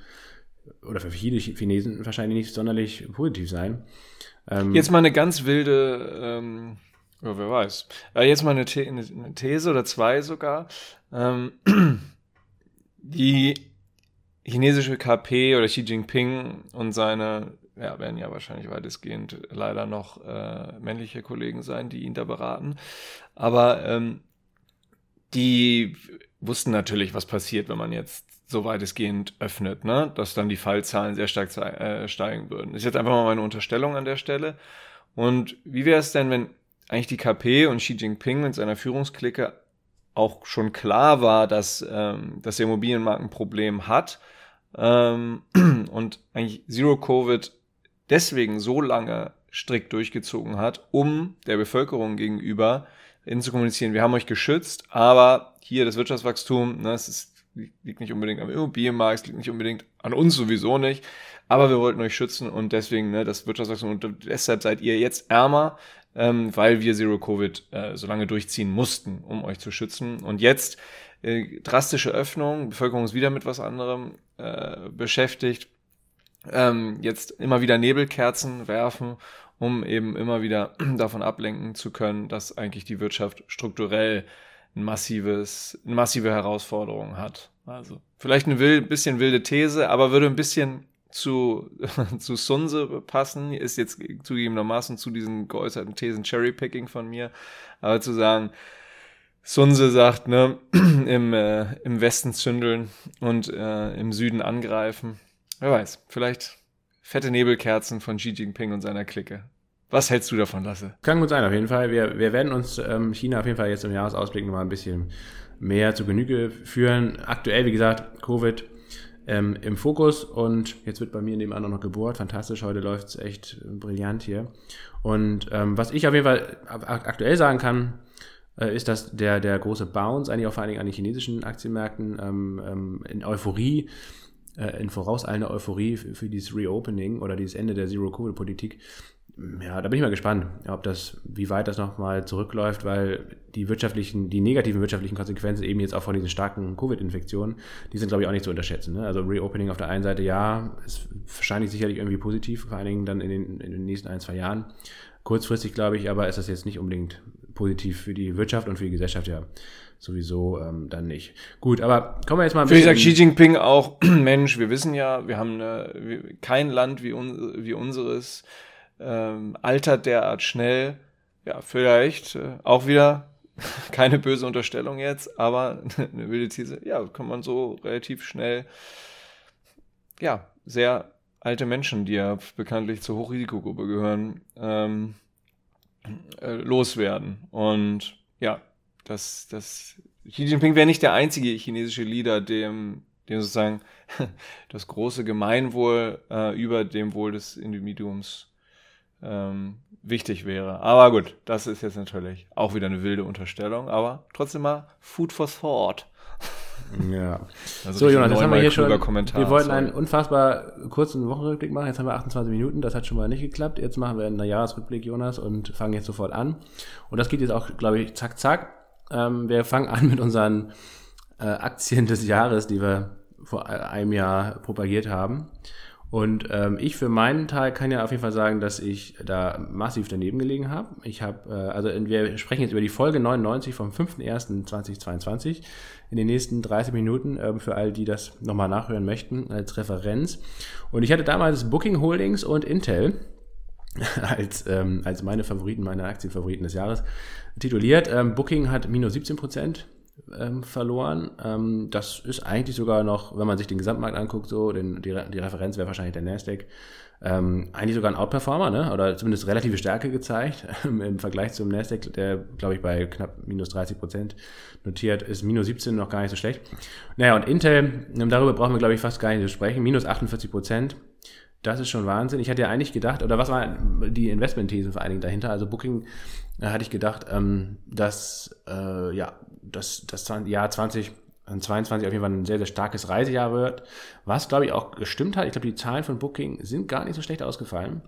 A: oder für viele Chinesen wahrscheinlich nicht sonderlich positiv sein.
B: Ähm, jetzt mal eine ganz wilde, ähm, ja, wer weiß. Äh, jetzt mal eine, The eine, These oder zwei sogar. Ähm, die chinesische KP oder Xi Jinping und seine ja, werden ja wahrscheinlich weitestgehend leider noch äh, männliche Kollegen sein, die ihn da beraten. Aber ähm, die wussten natürlich, was passiert, wenn man jetzt so weitestgehend öffnet, ne? dass dann die Fallzahlen sehr stark äh, steigen würden. Ist jetzt einfach mal meine Unterstellung an der Stelle. Und wie wäre es denn, wenn eigentlich die KP und Xi Jinping mit seiner Führungsklicke auch schon klar war, dass, ähm, dass der Immobilienmarkt ein Problem hat ähm, und eigentlich Zero Covid deswegen so lange strikt durchgezogen hat, um der Bevölkerung gegenüber in zu kommunizieren, wir haben euch geschützt, aber hier das Wirtschaftswachstum, ne, es ist, liegt nicht unbedingt am Immobilienmarkt, es liegt nicht unbedingt an uns sowieso nicht, aber wir wollten euch schützen und deswegen ne, das Wirtschaftswachstum und deshalb seid ihr jetzt ärmer, ähm, weil wir Zero Covid äh, so lange durchziehen mussten, um euch zu schützen. Und jetzt äh, drastische Öffnung, Bevölkerung ist wieder mit was anderem äh, beschäftigt. Ähm, jetzt immer wieder Nebelkerzen werfen, um eben immer wieder davon ablenken zu können, dass eigentlich die Wirtschaft strukturell ein massives, eine massive Herausforderung hat. Also vielleicht eine wild, bisschen wilde These, aber würde ein bisschen zu, zu Sunse passen, ist jetzt zugegebenermaßen zu diesen geäußerten Thesen Cherrypicking von mir, aber zu sagen, Sunse sagt, ne, im, äh, im Westen zündeln und äh, im Süden angreifen. Wer weiß, vielleicht fette Nebelkerzen von Xi Jinping und seiner Clique. Was hältst du davon, Lasse?
A: Kann gut sein, auf jeden Fall. Wir, wir werden uns ähm, China auf jeden Fall jetzt im Jahresausblick nochmal ein bisschen mehr zu Genüge führen. Aktuell, wie gesagt, Covid ähm, im Fokus und jetzt wird bei mir nebenan auch noch gebohrt. Fantastisch, heute läuft es echt brillant hier. Und ähm, was ich auf jeden Fall aktuell sagen kann, äh, ist, dass der, der große Bounce, eigentlich auch vor allen Dingen an den chinesischen Aktienmärkten, ähm, ähm, in Euphorie, äh, in vorauseilender Euphorie für, für, dieses Reopening oder dieses Ende der Zero-Covid-Politik, ja, da bin ich mal gespannt, ob das, wie weit das nochmal zurückläuft, weil die wirtschaftlichen, die negativen wirtschaftlichen Konsequenzen eben jetzt auch von diesen starken Covid-Infektionen, die sind, glaube ich, auch nicht zu unterschätzen. Ne? Also Reopening auf der einen Seite, ja, ist wahrscheinlich sicherlich irgendwie positiv, vor allen Dingen dann in den, in den nächsten ein, zwei Jahren. Kurzfristig, glaube ich, aber ist das jetzt nicht unbedingt positiv für die Wirtschaft und für die Gesellschaft ja sowieso ähm, dann nicht. Gut, aber kommen wir jetzt mal
B: ein bisschen. Wie sagt Xi Jinping auch, Mensch, wir wissen ja, wir haben eine, kein Land wie, un, wie unseres ähm, altert derart schnell. Ja, vielleicht äh, auch wieder keine böse Unterstellung jetzt, aber eine wilde These. Ja, kann man so relativ schnell, ja, sehr alte Menschen, die ja bekanntlich zur Hochrisikogruppe gehören, ähm, äh, loswerden. Und ja, das, das, Xi Jinping wäre nicht der einzige chinesische Leader, dem, dem sozusagen das große Gemeinwohl äh, über dem Wohl des Individuums ähm, wichtig wäre. Aber gut, das ist jetzt natürlich auch wieder eine wilde Unterstellung, aber trotzdem mal Food for Thought.
A: Ja. Also so, Jonas, jetzt haben wir hier schon. Kommentar, wir wollten sorry. einen unfassbar kurzen Wochenrückblick machen. Jetzt haben wir 28 Minuten. Das hat schon mal nicht geklappt. Jetzt machen wir einen Jahresrückblick, Jonas, und fangen jetzt sofort an. Und das geht jetzt auch, glaube ich, zack, zack. Ähm, wir fangen an mit unseren äh, Aktien des Jahres, die wir vor einem Jahr propagiert haben. Und ähm, ich für meinen Teil kann ja auf jeden Fall sagen, dass ich da massiv daneben gelegen habe. Ich habe, äh, also wir sprechen jetzt über die Folge 99 vom 5.1.2022 in den nächsten 30 Minuten äh, für all die das nochmal nachhören möchten als Referenz. Und ich hatte damals Booking Holdings und Intel als, ähm, als meine Favoriten, meine Aktienfavoriten des Jahres tituliert. Ähm, Booking hat minus 17 Prozent ähm, verloren. Ähm, das ist eigentlich sogar noch, wenn man sich den Gesamtmarkt anguckt, so, den, die, die Referenz wäre wahrscheinlich der Nasdaq. Ähm, eigentlich sogar ein Outperformer, ne? oder zumindest relative Stärke gezeigt im Vergleich zum Nasdaq, der, glaube ich, bei knapp minus 30 Prozent notiert ist. Minus 17 noch gar nicht so schlecht. Naja, und Intel, ähm, darüber brauchen wir, glaube ich, fast gar nicht zu sprechen. Minus 48 Prozent. Das ist schon Wahnsinn. Ich hatte ja eigentlich gedacht, oder was war die Investmentthese vor allen Dingen dahinter? Also Booking, da hatte ich gedacht, ähm, dass äh, ja, das, das Jahr 2022 auf jeden Fall ein sehr, sehr starkes Reisejahr wird, was, glaube ich, auch gestimmt hat. Ich glaube, die Zahlen von Booking sind gar nicht so schlecht ausgefallen.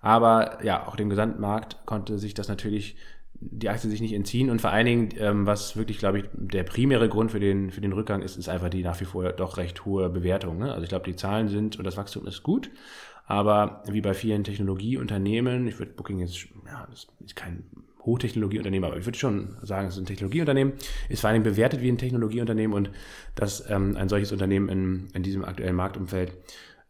A: Aber ja, auch dem Gesamtmarkt konnte sich das natürlich die Aktie sich nicht entziehen und vor allen Dingen, ähm, was wirklich, glaube ich, der primäre Grund für den, für den Rückgang ist, ist einfach die nach wie vor doch recht hohe Bewertung. Ne? Also ich glaube, die Zahlen sind und das Wachstum ist gut, aber wie bei vielen Technologieunternehmen, ich würde Booking jetzt, ja, das ist kein Hochtechnologieunternehmen, aber ich würde schon sagen, es ist ein Technologieunternehmen, ist vor allen Dingen bewertet wie ein Technologieunternehmen und dass ähm, ein solches Unternehmen in, in diesem aktuellen Marktumfeld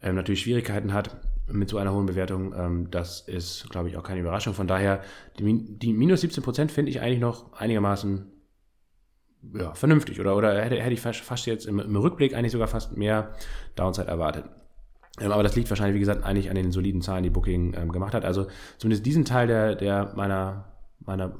A: ähm, natürlich Schwierigkeiten hat, mit so einer hohen Bewertung, ähm, das ist, glaube ich, auch keine Überraschung. Von daher, die, die minus 17 Prozent finde ich eigentlich noch einigermaßen ja, vernünftig. Oder, oder hätte, hätte ich fast, fast jetzt im, im, Rückblick eigentlich sogar fast mehr Downside erwartet. Ähm, aber das liegt wahrscheinlich, wie gesagt, eigentlich an den soliden Zahlen, die Booking ähm, gemacht hat. Also zumindest diesen Teil der, der meiner, meiner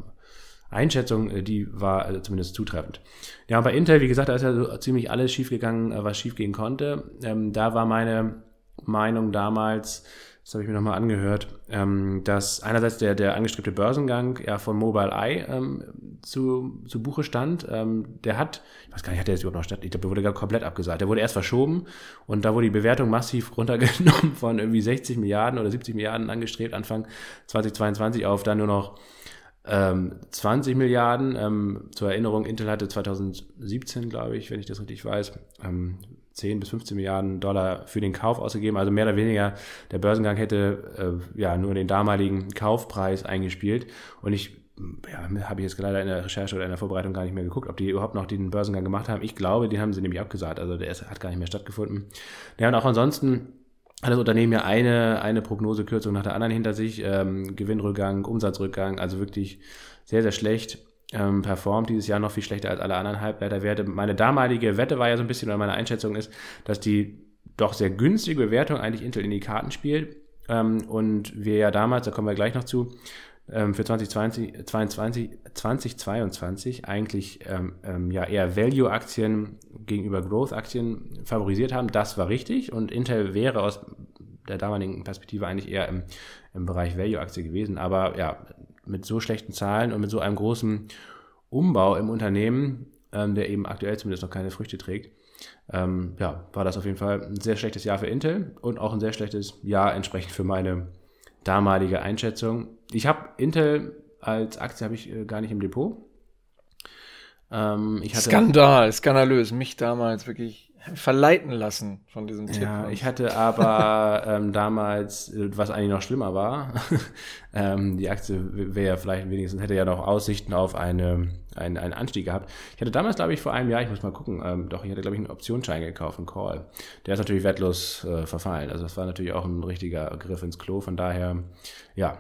A: Einschätzung, äh, die war äh, zumindest zutreffend. Ja, und bei Intel, wie gesagt, da ist ja so ziemlich alles schiefgegangen, äh, was schiefgehen konnte. Ähm, da war meine Meinung damals, das habe ich mir nochmal angehört, ähm, dass einerseits der, der angestrebte Börsengang ja von Mobile Eye ähm, zu, zu Buche stand. Ähm, der hat, ich weiß gar nicht, hat der jetzt überhaupt noch statt? Ich glaube, der wurde gar komplett abgesagt. Der wurde erst verschoben und da wurde die Bewertung massiv runtergenommen von irgendwie 60 Milliarden oder 70 Milliarden angestrebt, Anfang 2022 auf dann nur noch 20 ähm, Milliarden. Ähm, zur Erinnerung, Intel hatte 2017, glaube ich, wenn ich das richtig weiß, 10 ähm, bis 15 Milliarden Dollar für den Kauf ausgegeben. Also mehr oder weniger der Börsengang hätte äh, ja nur den damaligen Kaufpreis eingespielt. Und ich ja, habe ich jetzt leider in der Recherche oder in der Vorbereitung gar nicht mehr geguckt, ob die überhaupt noch den Börsengang gemacht haben. Ich glaube, den haben sie nämlich abgesagt. Also der hat gar nicht mehr stattgefunden. Ja, und auch ansonsten hat das Unternehmen ja eine, eine Prognosekürzung nach der anderen hinter sich. Ähm, Gewinnrückgang, Umsatzrückgang, also wirklich sehr, sehr schlecht ähm, performt dieses Jahr noch viel schlechter als alle anderen Halbleiterwerte. Meine damalige Wette war ja so ein bisschen, oder meine Einschätzung ist, dass die doch sehr günstige Bewertung eigentlich Intel in die Karten spielt. Ähm, und wir ja damals, da kommen wir gleich noch zu, ähm, für 2020, 22, 2022 eigentlich ähm, ähm, ja eher Value-Aktien gegenüber Growth-Aktien favorisiert haben. Das war richtig und Intel wäre aus der damaligen Perspektive eigentlich eher im, im Bereich Value-Aktie gewesen. Aber ja, mit so schlechten Zahlen und mit so einem großen Umbau im Unternehmen, ähm, der eben aktuell zumindest noch keine Früchte trägt, ähm, ja, war das auf jeden Fall ein sehr schlechtes Jahr für Intel und auch ein sehr schlechtes Jahr entsprechend für meine damalige Einschätzung. Ich habe Intel als Aktie habe ich äh, gar nicht im Depot.
B: Ähm, Skandal, skandalös. Mich damals wirklich verleiten lassen von diesem Tipp.
A: Ja, ich hatte aber ähm, damals, was eigentlich noch schlimmer war, ähm, die Aktie wäre vielleicht wenigstens, hätte ja noch Aussichten auf eine, einen, einen Anstieg gehabt. Ich hatte damals, glaube ich, vor einem Jahr, ich muss mal gucken, ähm, doch, ich hatte, glaube ich, einen Optionsschein gekauft, einen Call. Der ist natürlich wertlos äh, verfallen. Also das war natürlich auch ein richtiger Griff ins Klo. Von daher, ja,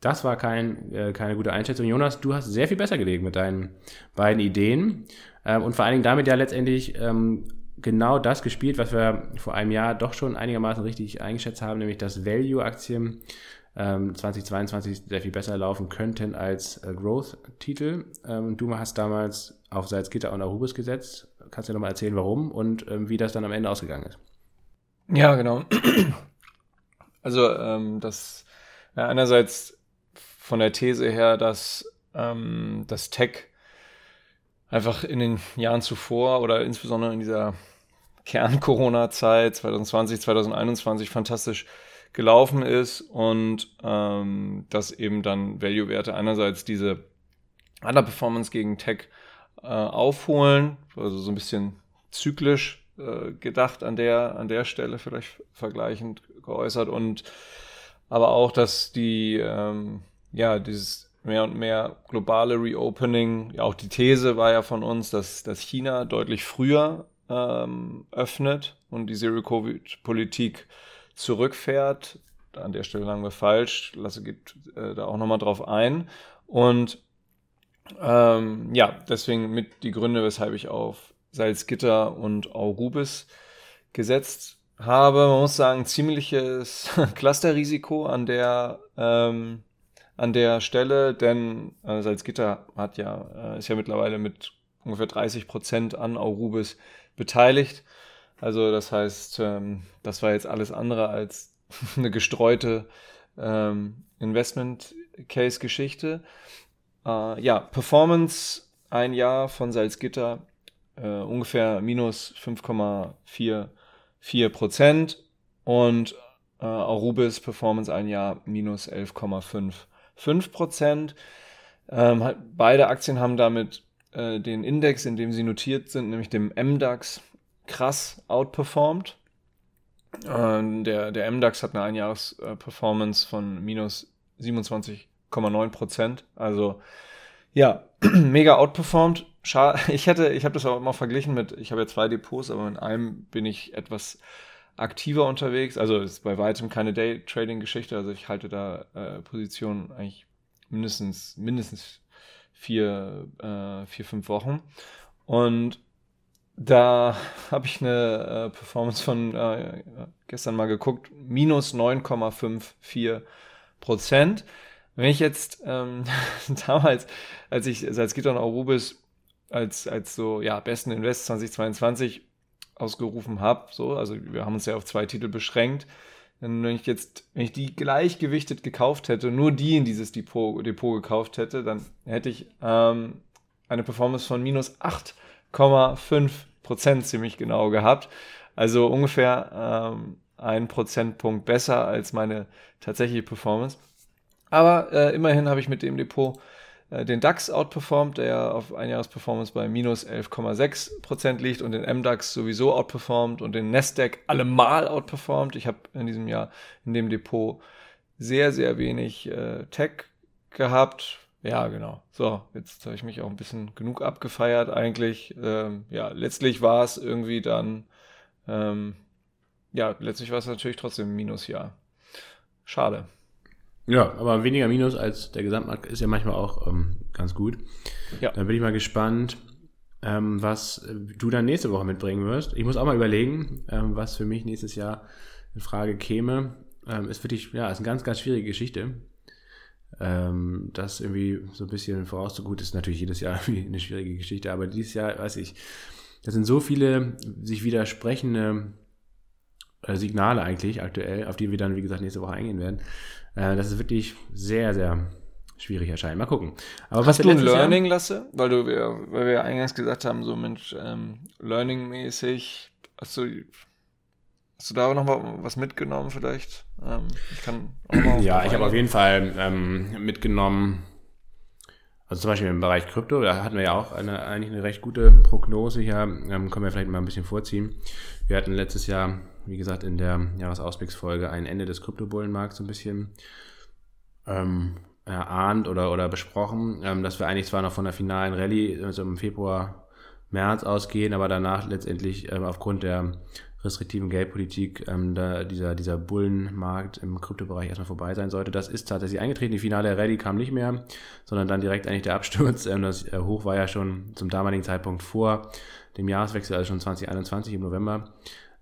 A: das war kein, äh, keine gute Einschätzung. Jonas, du hast sehr viel besser gelegen mit deinen beiden Ideen ähm, und vor allen Dingen damit ja letztendlich ähm, genau das gespielt, was wir vor einem Jahr doch schon einigermaßen richtig eingeschätzt haben, nämlich dass Value-Aktien ähm, 2022 sehr viel besser laufen könnten als äh, Growth-Titel. Ähm, du hast damals auf Salzgitter und Arubis gesetzt. Kannst du nochmal erzählen, warum und ähm, wie das dann am Ende ausgegangen ist?
B: Ja, genau. Also ähm, das ja, einerseits von der These her, dass ähm, das Tech einfach in den Jahren zuvor oder insbesondere in dieser Kern-Corona-Zeit 2020, 2021 fantastisch gelaufen ist und ähm, dass eben dann Value-Werte einerseits diese Underperformance gegen Tech äh, aufholen, also so ein bisschen zyklisch äh, gedacht an der, an der Stelle vielleicht vergleichend geäußert und aber auch, dass die, ähm, ja, dieses mehr und mehr globale Reopening, ja auch die These war ja von uns, dass, dass China deutlich früher ähm, öffnet und die Zero-Covid-Politik zurückfährt. An der Stelle lagen wir falsch. Lasse geht äh, da auch nochmal drauf ein. Und ähm, ja, deswegen mit die Gründe, weshalb ich auf Salzgitter und Aurubis gesetzt habe. Man muss sagen, ziemliches Clusterrisiko an der ähm, an der Stelle, denn äh, Salzgitter hat ja, äh, ist ja mittlerweile mit ungefähr 30 Prozent an Aurubis beteiligt. Also das heißt, ähm, das war jetzt alles andere als eine gestreute ähm, Investment Case Geschichte. Äh, ja, Performance ein Jahr von Salzgitter äh, ungefähr minus 5,44 Prozent und äh, Arubis Performance ein Jahr minus 11,5 5 Prozent. Ähm, beide Aktien haben damit äh, den Index, in dem sie notiert sind, nämlich dem MDAX, krass outperformed. Äh, der, der MDAX hat eine Einjahresperformance von minus 27,9 Prozent. Also ja, mega outperformed. Ich hätte, ich habe das auch mal verglichen mit, ich habe ja zwei Depots, aber in einem bin ich etwas aktiver unterwegs. Also ist bei weitem keine Day-Trading-Geschichte. Also ich halte da äh, Positionen eigentlich mindestens, mindestens vier, äh, vier, fünf Wochen. Und da habe ich eine äh, Performance von äh, gestern mal geguckt, minus 9,54 Prozent. Wenn ich jetzt ähm, damals, als ich Salzgitter und Arubis als, als so, ja, besten Invest 2022 ausgerufen habe, so, also wir haben uns ja auf zwei Titel beschränkt, wenn ich jetzt, wenn ich die gleichgewichtet gekauft hätte, nur die in dieses Depot, Depot gekauft hätte, dann hätte ich ähm, eine Performance von minus 8,5 Prozent ziemlich genau gehabt. Also ungefähr ähm, ein Prozentpunkt besser als meine tatsächliche Performance. Aber äh, immerhin habe ich mit dem Depot den DAX outperformt, der auf Einjahresperformance bei minus 11,6% liegt und den MDAX sowieso outperformt und den Nasdaq allemal outperformt. Ich habe in diesem Jahr in dem Depot sehr, sehr wenig äh, Tech gehabt. Ja, genau. So, jetzt habe ich mich auch ein bisschen genug abgefeiert eigentlich. Ähm, ja, letztlich war es irgendwie dann, ähm, ja, letztlich war es natürlich trotzdem ein Minusjahr. Schade.
A: Ja, aber weniger Minus als der Gesamtmarkt ist ja manchmal auch ähm, ganz gut. Ja. Dann bin ich mal gespannt, ähm, was äh, du dann nächste Woche mitbringen wirst. Ich muss auch mal überlegen, ähm, was für mich nächstes Jahr in Frage käme. Ähm, ist wirklich, ja, ist eine ganz, ganz schwierige Geschichte. Ähm, das irgendwie so ein bisschen vorauszugut ist natürlich jedes Jahr eine schwierige Geschichte, aber dieses Jahr, weiß ich, da sind so viele sich widersprechende äh, Signale eigentlich aktuell, auf die wir dann, wie gesagt, nächste Woche eingehen werden. Äh, das ist wirklich sehr, sehr schwierig erscheint. Mal gucken.
B: Aber Hast was du ein Learning, Jahr? Lasse? Weil, du, weil wir eingangs gesagt haben, so Mensch, ähm, Learning-mäßig, hast du, hast du da noch mal was mitgenommen vielleicht? Ähm,
A: ich kann auch mal Ja, ich habe auf jeden Fall ähm, mitgenommen, also zum Beispiel im Bereich Krypto, da hatten wir ja auch eine, eigentlich eine recht gute Prognose hier, ähm, können wir vielleicht mal ein bisschen vorziehen. Wir hatten letztes Jahr wie gesagt, in der Jahresausblicksfolge ein Ende des Kryptobullenmarkts so ein bisschen ähm, erahnt oder, oder besprochen, ähm, dass wir eigentlich zwar noch von der finalen Rallye also im Februar, März ausgehen, aber danach letztendlich ähm, aufgrund der restriktiven Geldpolitik ähm, da dieser, dieser Bullenmarkt im Kryptobereich erstmal vorbei sein sollte. Das ist tatsächlich eingetreten. Die finale Rallye kam nicht mehr, sondern dann direkt eigentlich der Absturz. Ähm, das äh, Hoch war ja schon zum damaligen Zeitpunkt vor dem Jahreswechsel, also schon 2021 im November.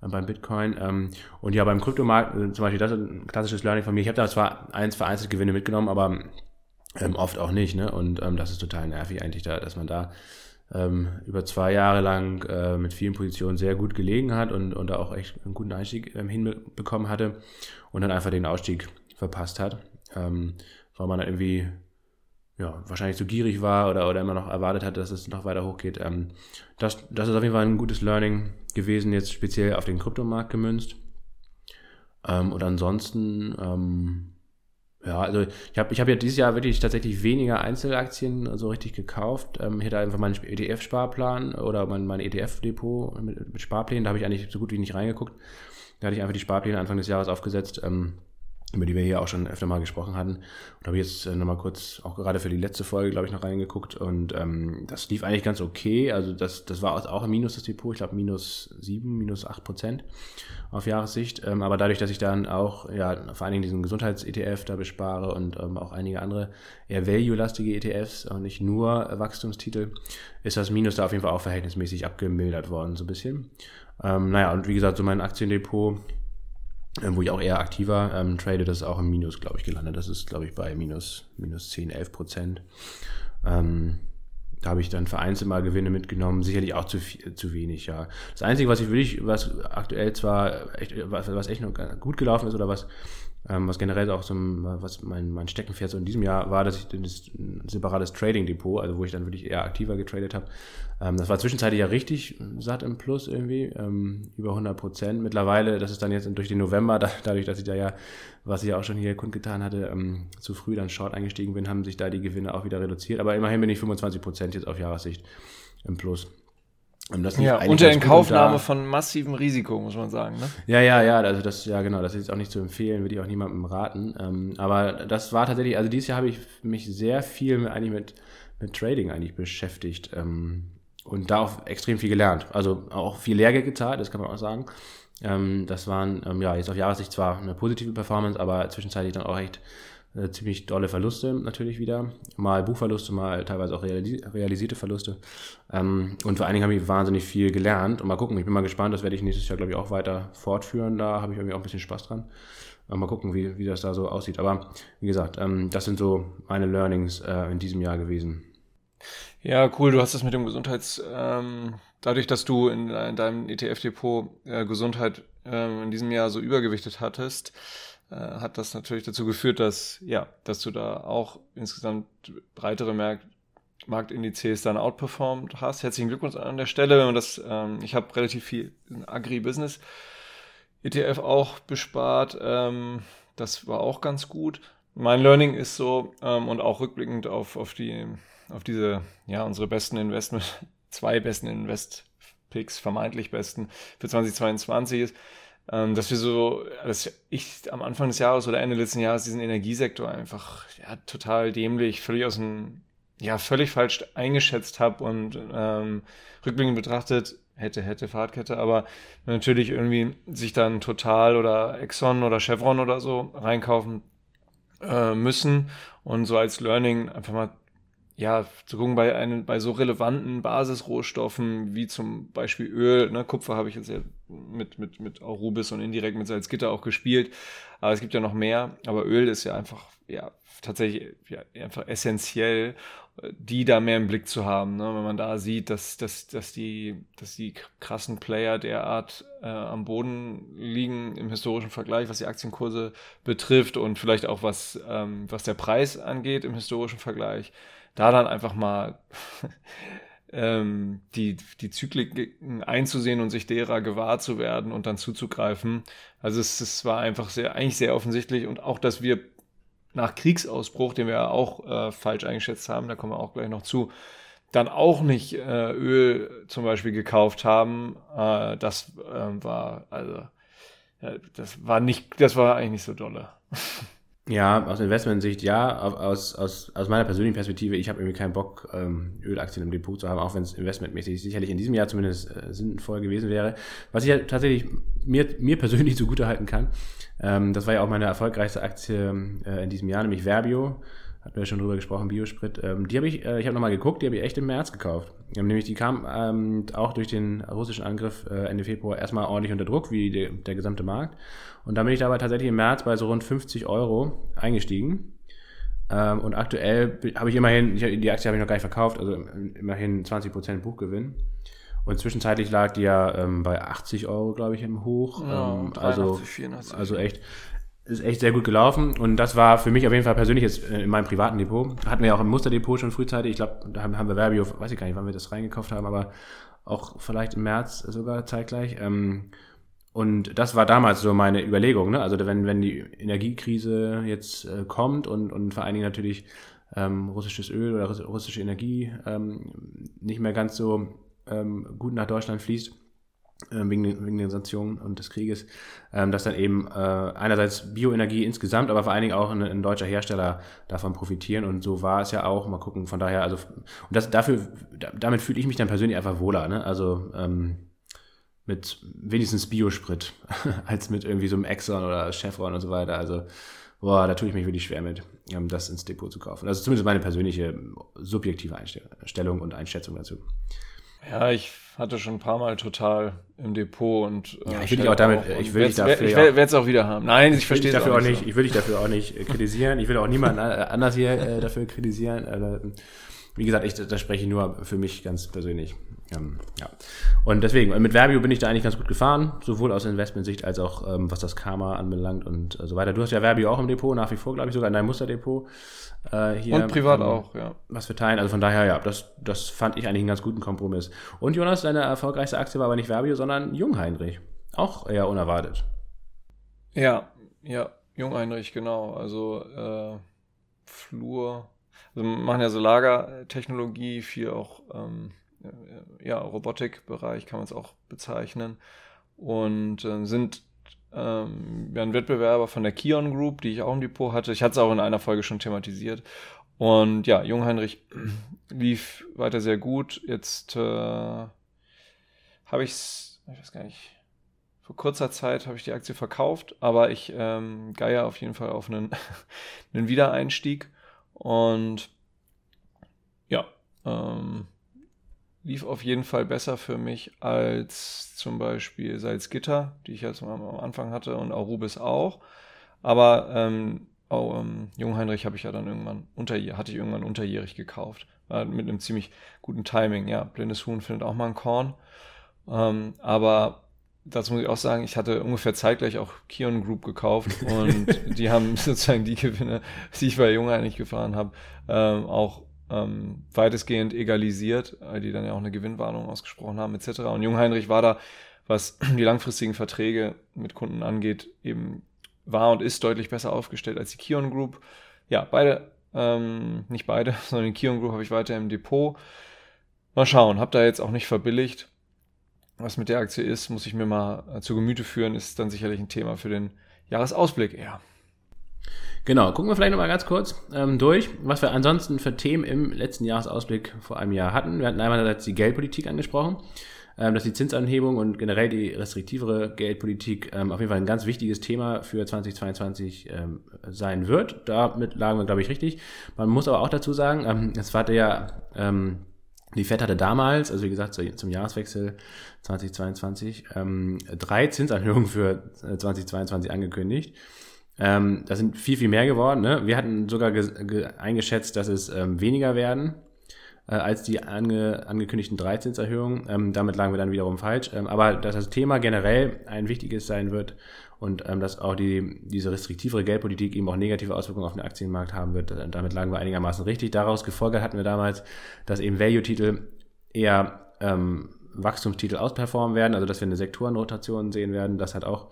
A: Äh, beim Bitcoin. Ähm, und ja, beim Kryptomarkt, äh, zum Beispiel das ist ein klassisches Learning von mir. Ich habe da zwar eins vereinzelt Gewinne mitgenommen, aber ähm, oft auch nicht. Ne? Und ähm, das ist total nervig eigentlich, da, dass man da über zwei Jahre lang äh, mit vielen Positionen sehr gut gelegen hat und, und da auch echt einen guten Einstieg ähm, hinbekommen hatte und dann einfach den Ausstieg verpasst hat, ähm, weil man dann irgendwie ja, wahrscheinlich zu gierig war oder, oder immer noch erwartet hat, dass es noch weiter hochgeht. Ähm, das, das ist auf jeden Fall ein gutes Learning gewesen, jetzt speziell auf den Kryptomarkt gemünzt. Ähm, und ansonsten, ähm, ja, also ich habe ich hab ja dieses Jahr wirklich tatsächlich weniger Einzelaktien so richtig gekauft. Ähm, ich hatte einfach meinen ETF-Sparplan oder mein, mein ETF-Depot mit, mit Sparplänen, da habe ich eigentlich so gut wie nicht reingeguckt. Da hatte ich einfach die Sparpläne Anfang des Jahres aufgesetzt. Ähm, über die wir hier auch schon öfter mal gesprochen hatten. Und habe jetzt äh, nochmal kurz, auch gerade für die letzte Folge, glaube ich, noch reingeguckt. Und ähm, das lief eigentlich ganz okay. Also das, das war auch ein Minus, das Depot. Ich glaube, minus sieben, minus acht Prozent auf Jahressicht. Ähm, aber dadurch, dass ich dann auch, ja, vor allen Dingen diesen Gesundheits-ETF da bespare und ähm, auch einige andere eher value-lastige ETFs und nicht nur Wachstumstitel, ist das Minus da auf jeden Fall auch verhältnismäßig abgemildert worden, so ein bisschen. Ähm, naja, und wie gesagt, so mein Aktiendepot ähm, wo ich auch eher aktiver ähm, trade, das ist auch im Minus, glaube ich, gelandet. Das ist, glaube ich, bei minus, minus 10, 11 Prozent. Ähm, da habe ich dann vereinzelt mal Gewinne mitgenommen, sicherlich auch zu, zu wenig, ja. Das Einzige, was ich wirklich, was aktuell zwar echt, was, was echt noch gut gelaufen ist oder was ähm, was generell auch so was mein, mein Steckenpferd so in diesem Jahr war, dass ich das ein separates Trading-Depot, also wo ich dann wirklich eher aktiver getradet habe. Ähm, das war zwischenzeitlich ja richtig satt im Plus irgendwie, ähm, über 100 Prozent. Mittlerweile, das ist dann jetzt durch den November, da, dadurch, dass ich da ja, was ich ja auch schon hier kundgetan hatte, ähm, zu früh dann Short eingestiegen bin, haben sich da die Gewinne auch wieder reduziert. Aber immerhin bin ich 25 Prozent jetzt auf Jahressicht im Plus.
B: Ja, unter Inkaufnahme von massivem Risiko, muss man sagen. Ne?
A: Ja, ja, ja, also das, ja genau, das ist jetzt auch nicht zu empfehlen, würde ich auch niemandem raten. Ähm, aber das war tatsächlich, also dieses Jahr habe ich mich sehr viel mit, eigentlich mit, mit Trading eigentlich beschäftigt ähm, und da auch extrem viel gelernt. Also auch viel Lehrgeld gezahlt, das kann man auch sagen. Ähm, das waren ähm, ja jetzt auf Jahressicht zwar eine positive Performance, aber zwischenzeitlich dann auch echt äh, ziemlich dolle Verluste natürlich wieder. Mal Buchverluste, mal teilweise auch realisi realisierte Verluste. Ähm, und vor allen Dingen habe ich wahnsinnig viel gelernt. Und mal gucken, ich bin mal gespannt, das werde ich nächstes Jahr, glaube ich, auch weiter fortführen. Da habe ich irgendwie auch ein bisschen Spaß dran. Mal gucken, wie, wie das da so aussieht. Aber wie gesagt, ähm, das sind so meine Learnings äh, in diesem Jahr gewesen.
B: Ja, cool. Du hast das mit dem Gesundheits, ähm, dadurch, dass du in, in deinem ETF-Depot äh, Gesundheit äh, in diesem Jahr so übergewichtet hattest, äh, hat das natürlich dazu geführt, dass, ja, dass du da auch insgesamt breitere Markt, Marktindizes dann outperformed hast. Herzlichen Glückwunsch an der Stelle. Wenn man das, ähm, ich habe relativ viel Agri-Business ETF auch bespart. Ähm, das war auch ganz gut. Mein Learning ist so, ähm, und auch rückblickend auf, auf die auf diese, ja, unsere besten Investment, zwei besten Invest-Picks, vermeintlich besten für 2022 ist, ähm, dass wir so, dass ich am Anfang des Jahres oder Ende letzten Jahres diesen Energiesektor einfach ja, total dämlich, völlig aus dem, ja, völlig falsch eingeschätzt habe und ähm, rückblickend betrachtet, hätte, hätte, Fahrtkette, aber natürlich irgendwie sich dann Total oder Exxon oder Chevron oder so reinkaufen äh, müssen und so als Learning einfach mal ja, zu gucken bei, einen, bei so relevanten Basisrohstoffen wie zum Beispiel Öl, ne, Kupfer habe ich jetzt ja mit, mit, mit Rubis und indirekt mit Salzgitter auch gespielt, aber es gibt ja noch mehr, aber Öl ist ja einfach, ja, tatsächlich ja, einfach essentiell, die da mehr im Blick zu haben, ne? wenn man da sieht, dass, dass, dass, die, dass die krassen Player derart äh, am Boden liegen im historischen Vergleich, was die Aktienkurse betrifft und vielleicht auch was, ähm, was der Preis angeht im historischen Vergleich, da dann einfach mal ähm, die, die Zykliken einzusehen und sich derer gewahr zu werden und dann zuzugreifen. Also es, es war einfach sehr, eigentlich sehr offensichtlich und auch, dass wir nach Kriegsausbruch, den wir auch äh, falsch eingeschätzt haben, da kommen wir auch gleich noch zu, dann auch nicht äh, Öl zum Beispiel gekauft haben. Äh, das äh, war also das war nicht, das war eigentlich nicht so dolle.
A: Ja, aus Investmentsicht ja. Aus, aus, aus meiner persönlichen Perspektive, ich habe irgendwie keinen Bock, ähm, Ölaktien im Depot zu haben, auch wenn es investmentmäßig sicherlich in diesem Jahr zumindest äh, sinnvoll gewesen wäre. Was ich ja tatsächlich mir, mir persönlich zugute halten kann, ähm, das war ja auch meine erfolgreichste Aktie äh, in diesem Jahr, nämlich Verbio hatten wir schon drüber gesprochen, Biosprit. Ähm, die habe ich, äh, ich habe nochmal geguckt, die habe ich echt im März gekauft. Nämlich die kam ähm, auch durch den russischen Angriff äh, Ende Februar erstmal ordentlich unter Druck, wie die, der gesamte Markt. Und dann bin ich dabei tatsächlich im März bei so rund 50 Euro eingestiegen. Ähm, und aktuell habe ich immerhin, ich, die Aktie habe ich noch gar nicht verkauft, also immerhin 20% Buchgewinn. Und zwischenzeitlich lag die ja ähm, bei 80 Euro, glaube ich, im Hoch. Ja, ähm, 83, also, 84. also echt ist echt sehr gut gelaufen und das war für mich auf jeden Fall persönlich jetzt äh, in meinem privaten Depot. Hatten wir auch im Musterdepot schon frühzeitig. Ich glaube, da haben wir Verbio, weiß ich gar nicht, wann wir das reingekauft haben, aber auch vielleicht im März sogar zeitgleich. Ähm, und das war damals so meine Überlegung. Ne? Also wenn, wenn die Energiekrise jetzt äh, kommt und, und vor allen Dingen natürlich ähm, russisches Öl oder russische Energie ähm, nicht mehr ganz so ähm, gut nach Deutschland fließt, wegen, den, wegen den Sanktionen und des Krieges, ähm, dass dann eben äh, einerseits Bioenergie insgesamt, aber vor allen Dingen auch ein, ein, deutscher Hersteller davon profitieren und so war es ja auch. Mal gucken, von daher, also und das dafür, damit fühle ich mich dann persönlich einfach wohler, ne? Also ähm, mit wenigstens Biosprit als mit irgendwie so einem Exxon oder Chevron und so weiter. Also boah, da tue ich mich wirklich schwer mit, ähm, das ins Depot zu kaufen. Also zumindest meine persönliche subjektive Einstellung und Einschätzung dazu.
B: Ja, ich hatte schon ein paar Mal total im Depot und
A: äh, ja, ich will dich auch damit, ich will dich dafür,
B: ich werde es auch wieder haben. Nein, ich, ich verstehe
A: es dafür auch nicht. So. Ich will dich dafür auch nicht äh, kritisieren. Ich will auch niemanden äh, anders hier äh, dafür kritisieren. Wie gesagt, ich da spreche ich nur für mich ganz persönlich. Ähm, ja. Und deswegen, mit Verbio bin ich da eigentlich ganz gut gefahren, sowohl aus Investmentsicht als auch ähm, was das Karma anbelangt und äh, so weiter. Du hast ja Verbio auch im Depot, nach wie vor, glaube ich, sogar in deinem Musterdepot.
B: Äh, hier, und privat ähm, auch, ja.
A: Was wir teilen. Also von daher, ja, das, das fand ich eigentlich einen ganz guten Kompromiss. Und Jonas, deine erfolgreichste Aktie war aber nicht Verbio, sondern Jungheinrich. Auch eher unerwartet.
B: Ja, ja, Jungheinrich, genau. Also äh, Flur. Also machen ja so Lagertechnologie, viel auch ähm, ja, Robotikbereich kann man es auch bezeichnen. Und äh, sind ähm, ja, ein Wettbewerber von der Kion Group, die ich auch im Depot hatte. Ich hatte es auch in einer Folge schon thematisiert. Und ja, Jungheinrich lief weiter sehr gut. Jetzt äh, habe ich es, ich weiß gar nicht, vor kurzer Zeit habe ich die Aktie verkauft, aber ich ähm, geier auf jeden Fall auf einen, einen Wiedereinstieg. Und ja, ähm, lief auf jeden Fall besser für mich als zum Beispiel Salzgitter, die ich jetzt am Anfang hatte, und Arubis auch. Aber ähm, oh, ähm, Jungheinrich habe ich ja dann irgendwann unterjährig, hatte ich irgendwann unterjährig gekauft. War mit einem ziemlich guten Timing. Ja, blindes Huhn findet auch mal ein Korn. Ähm, aber dazu muss ich auch sagen, ich hatte ungefähr zeitgleich auch Kion Group gekauft und die haben sozusagen die Gewinne, die ich bei Jungheinrich gefahren habe, ähm, auch ähm, weitestgehend egalisiert, weil die dann ja auch eine Gewinnwarnung ausgesprochen haben etc. Und Jungheinrich war da, was die langfristigen Verträge mit Kunden angeht, eben war und ist deutlich besser aufgestellt als die Kion Group. Ja, beide, ähm, nicht beide, sondern die Kion Group habe ich weiter im Depot. Mal schauen, habe da jetzt auch nicht verbilligt. Was mit der Aktie ist, muss ich mir mal äh, zu Gemüte führen, ist dann sicherlich ein Thema für den Jahresausblick eher.
A: Genau, gucken wir vielleicht nochmal ganz kurz ähm, durch, was wir ansonsten für Themen im letzten Jahresausblick vor einem Jahr hatten. Wir hatten einerseits die Geldpolitik angesprochen, ähm, dass die Zinsanhebung und generell die restriktivere Geldpolitik ähm, auf jeden Fall ein ganz wichtiges Thema für 2022 ähm, sein wird. Damit lagen wir, glaube ich, richtig. Man muss aber auch dazu sagen, ähm, es war ja ähm, die Fed hatte damals, also wie gesagt, zum Jahreswechsel 2022, ähm, drei Zinserhöhungen für 2022 äh, angekündigt. Ähm, das sind viel, viel mehr geworden. Ne? Wir hatten sogar eingeschätzt, dass es ähm, weniger werden äh, als die ange angekündigten drei Zinserhöhungen. Ähm, damit lagen wir dann wiederum falsch. Ähm, aber dass das Thema generell ein wichtiges sein wird und ähm, dass auch die, diese restriktivere Geldpolitik eben auch negative Auswirkungen auf den Aktienmarkt haben wird, äh, damit lagen wir einigermaßen richtig. Daraus gefolgert hatten wir damals, dass eben Value-Titel eher ähm, Wachstumstitel ausperformen werden, also dass wir eine Sektorenrotation sehen werden. Das hat auch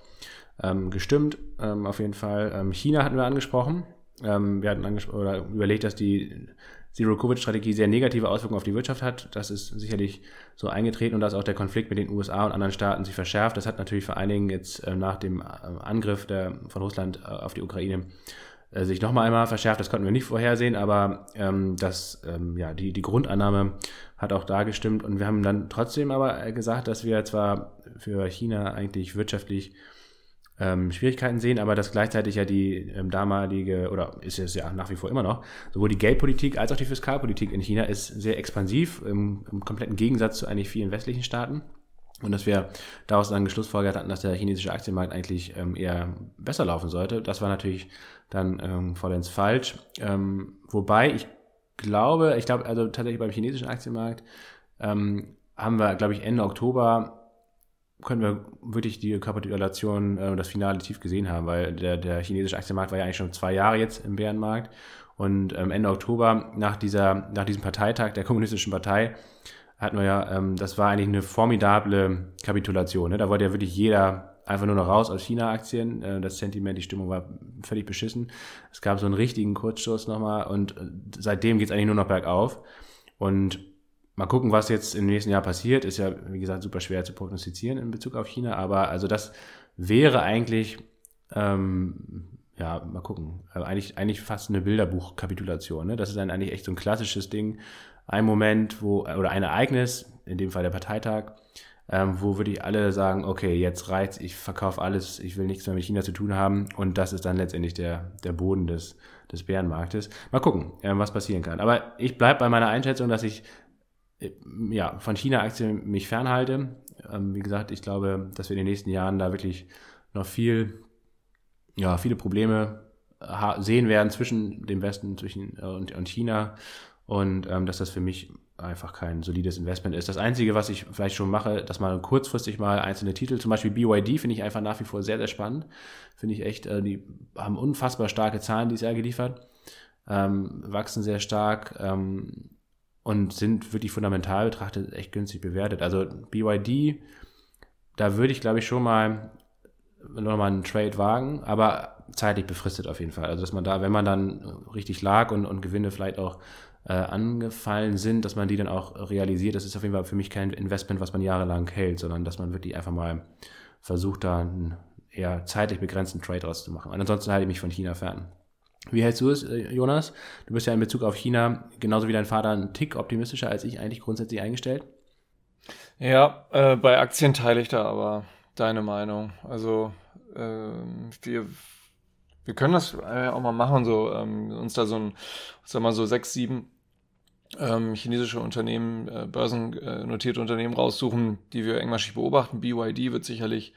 A: ähm, gestimmt, ähm, auf jeden Fall. Ähm, China hatten wir angesprochen. Ähm, wir hatten angespro oder überlegt, dass die Zero-Covid-Strategie sehr negative Auswirkungen auf die Wirtschaft hat. Das ist sicherlich so eingetreten und dass auch der Konflikt mit den USA und anderen Staaten sich verschärft. Das hat natürlich vor allen Dingen jetzt äh, nach dem äh, Angriff der, von Russland äh, auf die Ukraine äh, sich nochmal einmal verschärft. Das konnten wir nicht vorhersehen, aber ähm, das, ähm, ja, die, die Grundannahme hat auch da gestimmt und wir haben dann trotzdem aber gesagt, dass wir zwar für China eigentlich wirtschaftlich ähm, Schwierigkeiten sehen, aber dass gleichzeitig ja die ähm, damalige, oder ist es ja nach wie vor immer noch, sowohl die Geldpolitik als auch die Fiskalpolitik in China ist sehr expansiv, im, im kompletten Gegensatz zu eigentlich vielen westlichen Staaten. Und dass wir daraus dann geschlussfolgert hatten, dass der chinesische Aktienmarkt eigentlich ähm, eher besser laufen sollte. Das war natürlich dann ähm, vollends falsch. Ähm, wobei ich glaube, ich glaube, also tatsächlich beim chinesischen Aktienmarkt ähm, haben wir, glaube ich, Ende Oktober können wir wirklich die Kapitulation äh, das finale Tief gesehen haben, weil der, der chinesische Aktienmarkt war ja eigentlich schon zwei Jahre jetzt im Bärenmarkt und ähm, Ende Oktober nach, dieser, nach diesem Parteitag der Kommunistischen Partei hatten wir ja, ähm, das war eigentlich eine formidable Kapitulation. Ne? Da wollte ja wirklich jeder einfach nur noch raus aus China-Aktien. Äh, das Sentiment, die Stimmung war völlig beschissen. Es gab so einen richtigen Kurzstoß nochmal und äh, seitdem geht es eigentlich nur noch bergauf. Und Mal gucken, was jetzt im nächsten Jahr passiert. Ist ja, wie gesagt, super schwer zu prognostizieren in Bezug auf China. Aber also das wäre eigentlich, ähm, ja, mal gucken, also eigentlich, eigentlich fast eine Bilderbuchkapitulation. Ne? Das ist dann eigentlich echt so ein klassisches Ding. Ein Moment, wo, oder ein Ereignis, in dem Fall der Parteitag, ähm, wo wirklich alle sagen, okay, jetzt reizt, ich verkaufe alles, ich will nichts mehr mit China zu tun haben. Und das ist dann letztendlich der, der Boden des, des Bärenmarktes. Mal gucken, ähm, was passieren kann. Aber ich bleibe bei meiner Einschätzung, dass ich ja, von China-Aktien mich fernhalte. Ähm, wie gesagt, ich glaube, dass wir in den nächsten Jahren da wirklich noch viel, ja, viele Probleme sehen werden zwischen dem Westen zwischen, äh, und, und China und ähm, dass das für mich einfach kein solides Investment ist. Das Einzige, was ich vielleicht schon mache, dass man kurzfristig mal einzelne Titel, zum Beispiel BYD, finde ich einfach nach wie vor sehr, sehr spannend. Finde ich echt, äh, die haben unfassbar starke Zahlen dieses Jahr geliefert, ähm, wachsen sehr stark, ähm, und sind wirklich fundamental betrachtet echt günstig bewertet. Also BYD, da würde ich glaube ich schon mal nochmal einen Trade wagen, aber zeitlich befristet auf jeden Fall. Also dass man da, wenn man dann richtig lag und, und Gewinne vielleicht auch äh, angefallen sind, dass man die dann auch realisiert. Das ist auf jeden Fall für mich kein Investment, was man jahrelang hält, sondern dass man wirklich einfach mal versucht, da einen eher zeitlich begrenzten Trade draus zu machen. Und ansonsten halte ich mich von China fern. Wie hältst du es, äh, Jonas? Du bist ja in Bezug auf China genauso wie dein Vater ein Tick optimistischer als ich eigentlich grundsätzlich eingestellt.
B: Ja, äh, bei Aktien teile ich da aber deine Meinung? Also äh, wir, wir können das äh, auch mal machen, so ähm, uns da so ein, sag mal so sechs, sieben ähm, chinesische Unternehmen, äh, börsennotierte Unternehmen raussuchen, die wir engmaschig beobachten. BYD wird sicherlich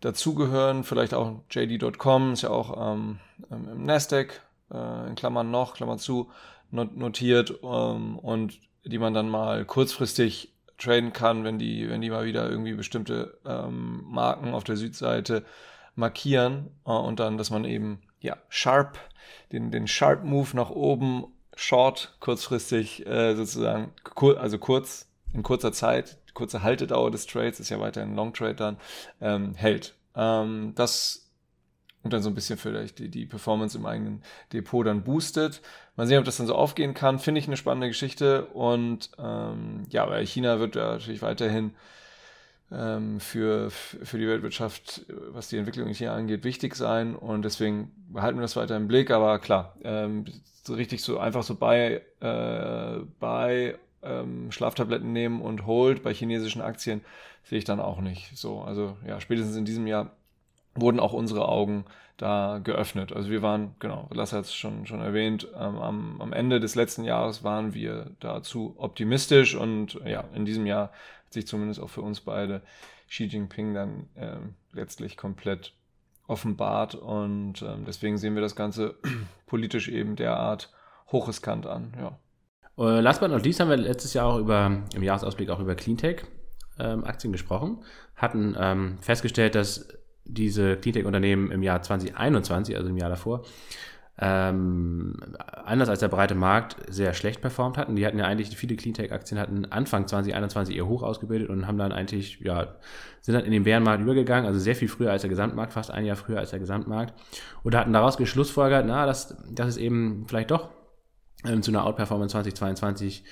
B: dazugehören, vielleicht auch JD.com ist ja auch ähm, im Nasdaq äh, in Klammern noch, Klammer zu, notiert ähm, und die man dann mal kurzfristig traden kann, wenn die, wenn die mal wieder irgendwie bestimmte ähm, Marken auf der Südseite markieren äh, und dann, dass man eben ja sharp den, den Sharp Move nach oben short kurzfristig äh, sozusagen kur also kurz in kurzer Zeit kurze Haltedauer des Trades ist ja weiterhin Long Trade dann ähm, hält. Ähm, das und dann so ein bisschen vielleicht die, die Performance im eigenen Depot dann boostet. Mal sehen, ob das dann so aufgehen kann. Finde ich eine spannende Geschichte. Und ähm, ja, weil China wird ja natürlich weiterhin ähm, für, für die Weltwirtschaft, was die Entwicklung hier angeht, wichtig sein. Und deswegen behalten wir das weiter im Blick. Aber klar, ähm, so richtig so einfach so bei, äh, bei ähm, Schlaftabletten nehmen und Hold bei chinesischen Aktien sehe ich dann auch nicht. So, also ja, spätestens in diesem Jahr wurden auch unsere Augen da geöffnet. Also wir waren, genau, Lasse hat es schon, schon erwähnt, ähm, am, am Ende des letzten Jahres waren wir dazu optimistisch und ja, in diesem Jahr hat sich zumindest auch für uns beide Xi Jinping dann ähm, letztlich komplett offenbart und ähm, deswegen sehen wir das Ganze politisch eben derart hochriskant an, ja.
A: Uh, last but not least haben wir letztes Jahr auch über, im Jahresausblick auch über Cleantech ähm, gesprochen, hatten ähm, festgestellt, dass diese Cleantech-Unternehmen im Jahr 2021, also im Jahr davor, ähm, anders als der breite Markt sehr schlecht performt hatten. Die hatten ja eigentlich, viele Cleantech-Aktien hatten Anfang 2021 ihr Hoch ausgebildet und haben dann eigentlich, ja, sind dann in den Bärenmarkt übergegangen, also sehr viel früher als der Gesamtmarkt, fast ein Jahr früher als der Gesamtmarkt und hatten daraus geschlussfolgert, na, dass, dass es eben vielleicht doch ähm, zu einer Outperformance 2022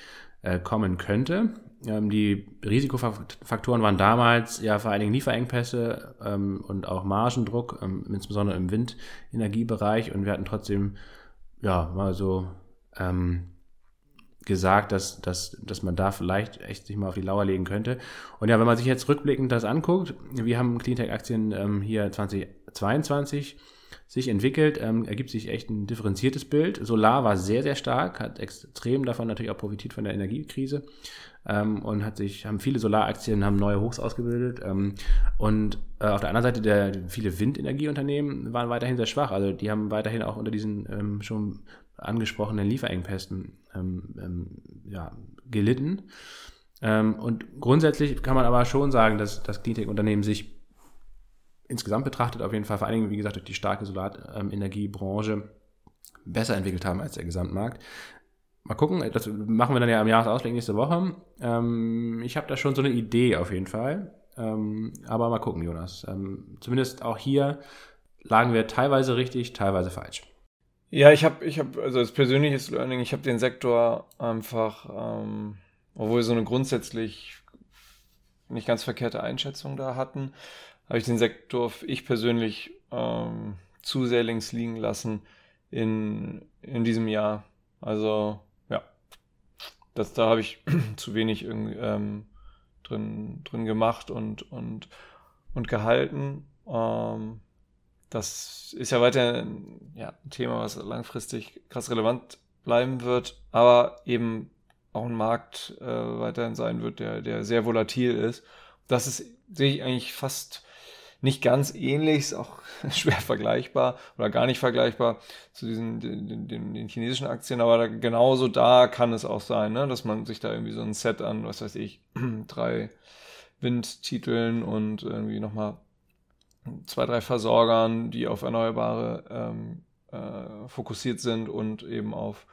A: äh, kommen könnte. Ähm, die Risikofaktoren waren damals ja vor allen Dingen Lieferengpässe ähm, und auch Margendruck, ähm, insbesondere im Windenergiebereich. Und wir hatten trotzdem ja mal so ähm, gesagt, dass, dass, dass man da vielleicht echt sich mal auf die Lauer legen könnte. Und ja, wenn man sich jetzt rückblickend das anguckt, wir haben Cleantech-Aktien ähm, hier 2022 sich entwickelt, ähm, ergibt sich echt ein differenziertes Bild. Solar war sehr, sehr stark, hat extrem davon natürlich auch profitiert von der Energiekrise ähm, und hat sich, haben viele Solaraktien, haben neue Hochs ausgebildet. Ähm, und äh, auf der anderen Seite, der, viele Windenergieunternehmen waren weiterhin sehr schwach. Also die haben weiterhin auch unter diesen ähm, schon angesprochenen Lieferengpässen ähm, ähm, ja, gelitten. Und grundsätzlich kann man aber schon sagen, dass das Cleantech-Unternehmen sich insgesamt betrachtet auf jeden Fall, vor allen Dingen, wie gesagt, durch die starke Solarenergiebranche besser entwickelt haben als der Gesamtmarkt. Mal gucken, das machen wir dann ja am Jahresausblick nächste Woche. Ähm, ich habe da schon so eine Idee auf jeden Fall. Ähm, aber mal gucken, Jonas. Ähm, zumindest auch hier lagen wir teilweise richtig, teilweise falsch.
B: Ja, ich habe, ich habe, also als persönliches Learning, ich habe den Sektor einfach, ähm, obwohl wir so eine grundsätzlich nicht ganz verkehrte Einschätzung da hatten, habe ich den Sektor, ich persönlich, ähm, zu sehr links liegen lassen in, in diesem Jahr. Also das, da habe ich zu wenig ähm, drin, drin gemacht und, und, und gehalten. Ähm, das ist ja weiter ja, ein Thema, was langfristig krass relevant bleiben wird, aber eben auch ein Markt äh, weiterhin sein wird, der, der sehr volatil ist. Das ist, sehe ich eigentlich fast nicht ganz ähnlich, ist auch schwer vergleichbar oder gar nicht vergleichbar zu diesen den, den, den chinesischen Aktien, aber da, genauso da kann es auch sein, ne, dass man sich da irgendwie so ein Set an, was weiß ich, drei Windtiteln und irgendwie nochmal zwei, drei Versorgern, die auf Erneuerbare ähm, äh, fokussiert sind und eben auf,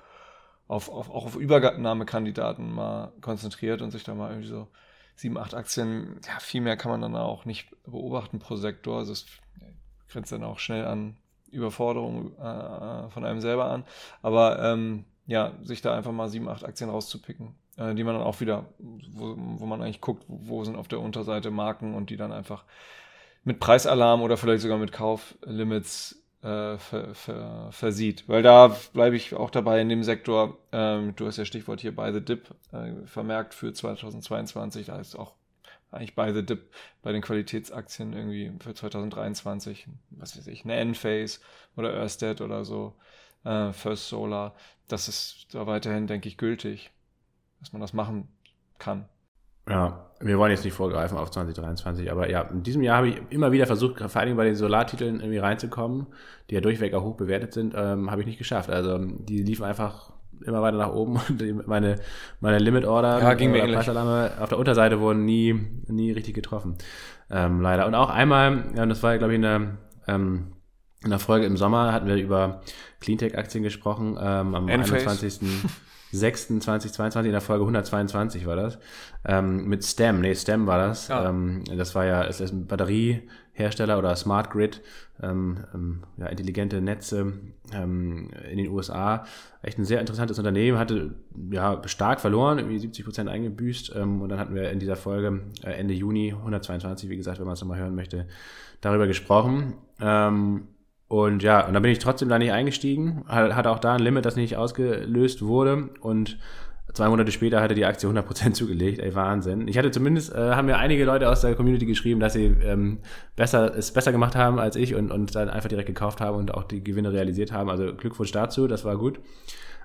B: auf, auf, auch auf Übernahmekandidaten mal konzentriert und sich da mal irgendwie so sieben, acht Aktien, ja, viel mehr kann man dann auch nicht beobachten pro Sektor. Also es grenzt dann auch schnell an Überforderung äh, von einem selber an. Aber ähm, ja, sich da einfach mal sieben, acht Aktien rauszupicken, äh, die man dann auch wieder, wo, wo man eigentlich guckt, wo sind auf der Unterseite Marken und die dann einfach mit Preisalarm oder vielleicht sogar mit Kauflimits äh, ver, ver, versieht. Weil da bleibe ich auch dabei in dem Sektor, ähm, du hast ja Stichwort hier bei The Dip äh, vermerkt für 2022, da ist auch eigentlich bei The Dip, bei den Qualitätsaktien irgendwie für 2023, was weiß ich, eine Enphase oder Ørsted oder so, äh, First Solar, das ist da weiterhin, denke ich, gültig, dass man das machen kann.
A: Ja, wir wollen jetzt nicht vorgreifen auf 2023, aber ja, in diesem Jahr habe ich immer wieder versucht, vor allem bei den Solartiteln irgendwie reinzukommen, die ja durchweg auch hoch bewertet sind, ähm, habe ich nicht geschafft. Also die liefen einfach immer weiter nach oben und meine, meine Limit Order
B: ja, ging mir
A: auf der Unterseite wurden nie, nie richtig getroffen. Ähm, leider. Und auch einmal, ja, das war glaube ich in der, ähm, in der Folge im Sommer hatten wir über Cleantech-Aktien gesprochen, ähm, am
B: Enphase.
A: 21. 6.2022 in der Folge 122 war das. Ähm, mit STEM, nee, STEM war das. Ja. Ähm, das war ja, es ist ein Batteriehersteller oder Smart Grid, ähm, ähm, ja, intelligente Netze ähm, in den USA. Echt ein sehr interessantes Unternehmen, hatte ja stark verloren, irgendwie 70 Prozent eingebüßt. Ähm, und dann hatten wir in dieser Folge äh, Ende Juni 122, wie gesagt, wenn man es nochmal hören möchte, darüber gesprochen. Ähm, und ja, und dann bin ich trotzdem da nicht eingestiegen. Hatte auch da ein Limit, das nicht ausgelöst wurde. Und zwei Monate später hatte die Aktie 100% zugelegt. Ey, Wahnsinn. Ich hatte zumindest, äh, haben mir einige Leute aus der Community geschrieben, dass sie ähm, besser, es besser gemacht haben als ich und, und dann einfach direkt gekauft haben und auch die Gewinne realisiert haben. Also Glückwunsch dazu, das war gut.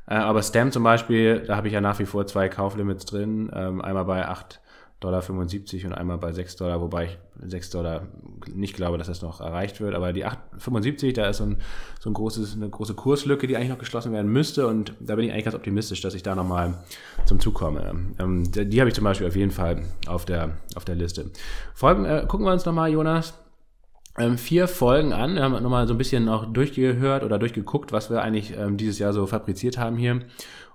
A: Äh, aber Stem zum Beispiel, da habe ich ja nach wie vor zwei Kauflimits drin. Ähm, einmal bei 8 Dollar 75 und einmal bei 6 Dollar, wobei ich 6 Dollar nicht glaube, dass das noch erreicht wird. Aber die 8,75, da ist so, ein, so ein großes, eine große Kurslücke, die eigentlich noch geschlossen werden müsste. Und da bin ich eigentlich ganz optimistisch, dass ich da nochmal zum Zug komme. Ähm, die, die habe ich zum Beispiel auf jeden Fall auf der, auf der Liste. Folgen, äh, gucken wir uns nochmal, Jonas, ähm, vier Folgen an. Wir haben nochmal so ein bisschen auch durchgehört oder durchgeguckt, was wir eigentlich ähm, dieses Jahr so fabriziert haben hier.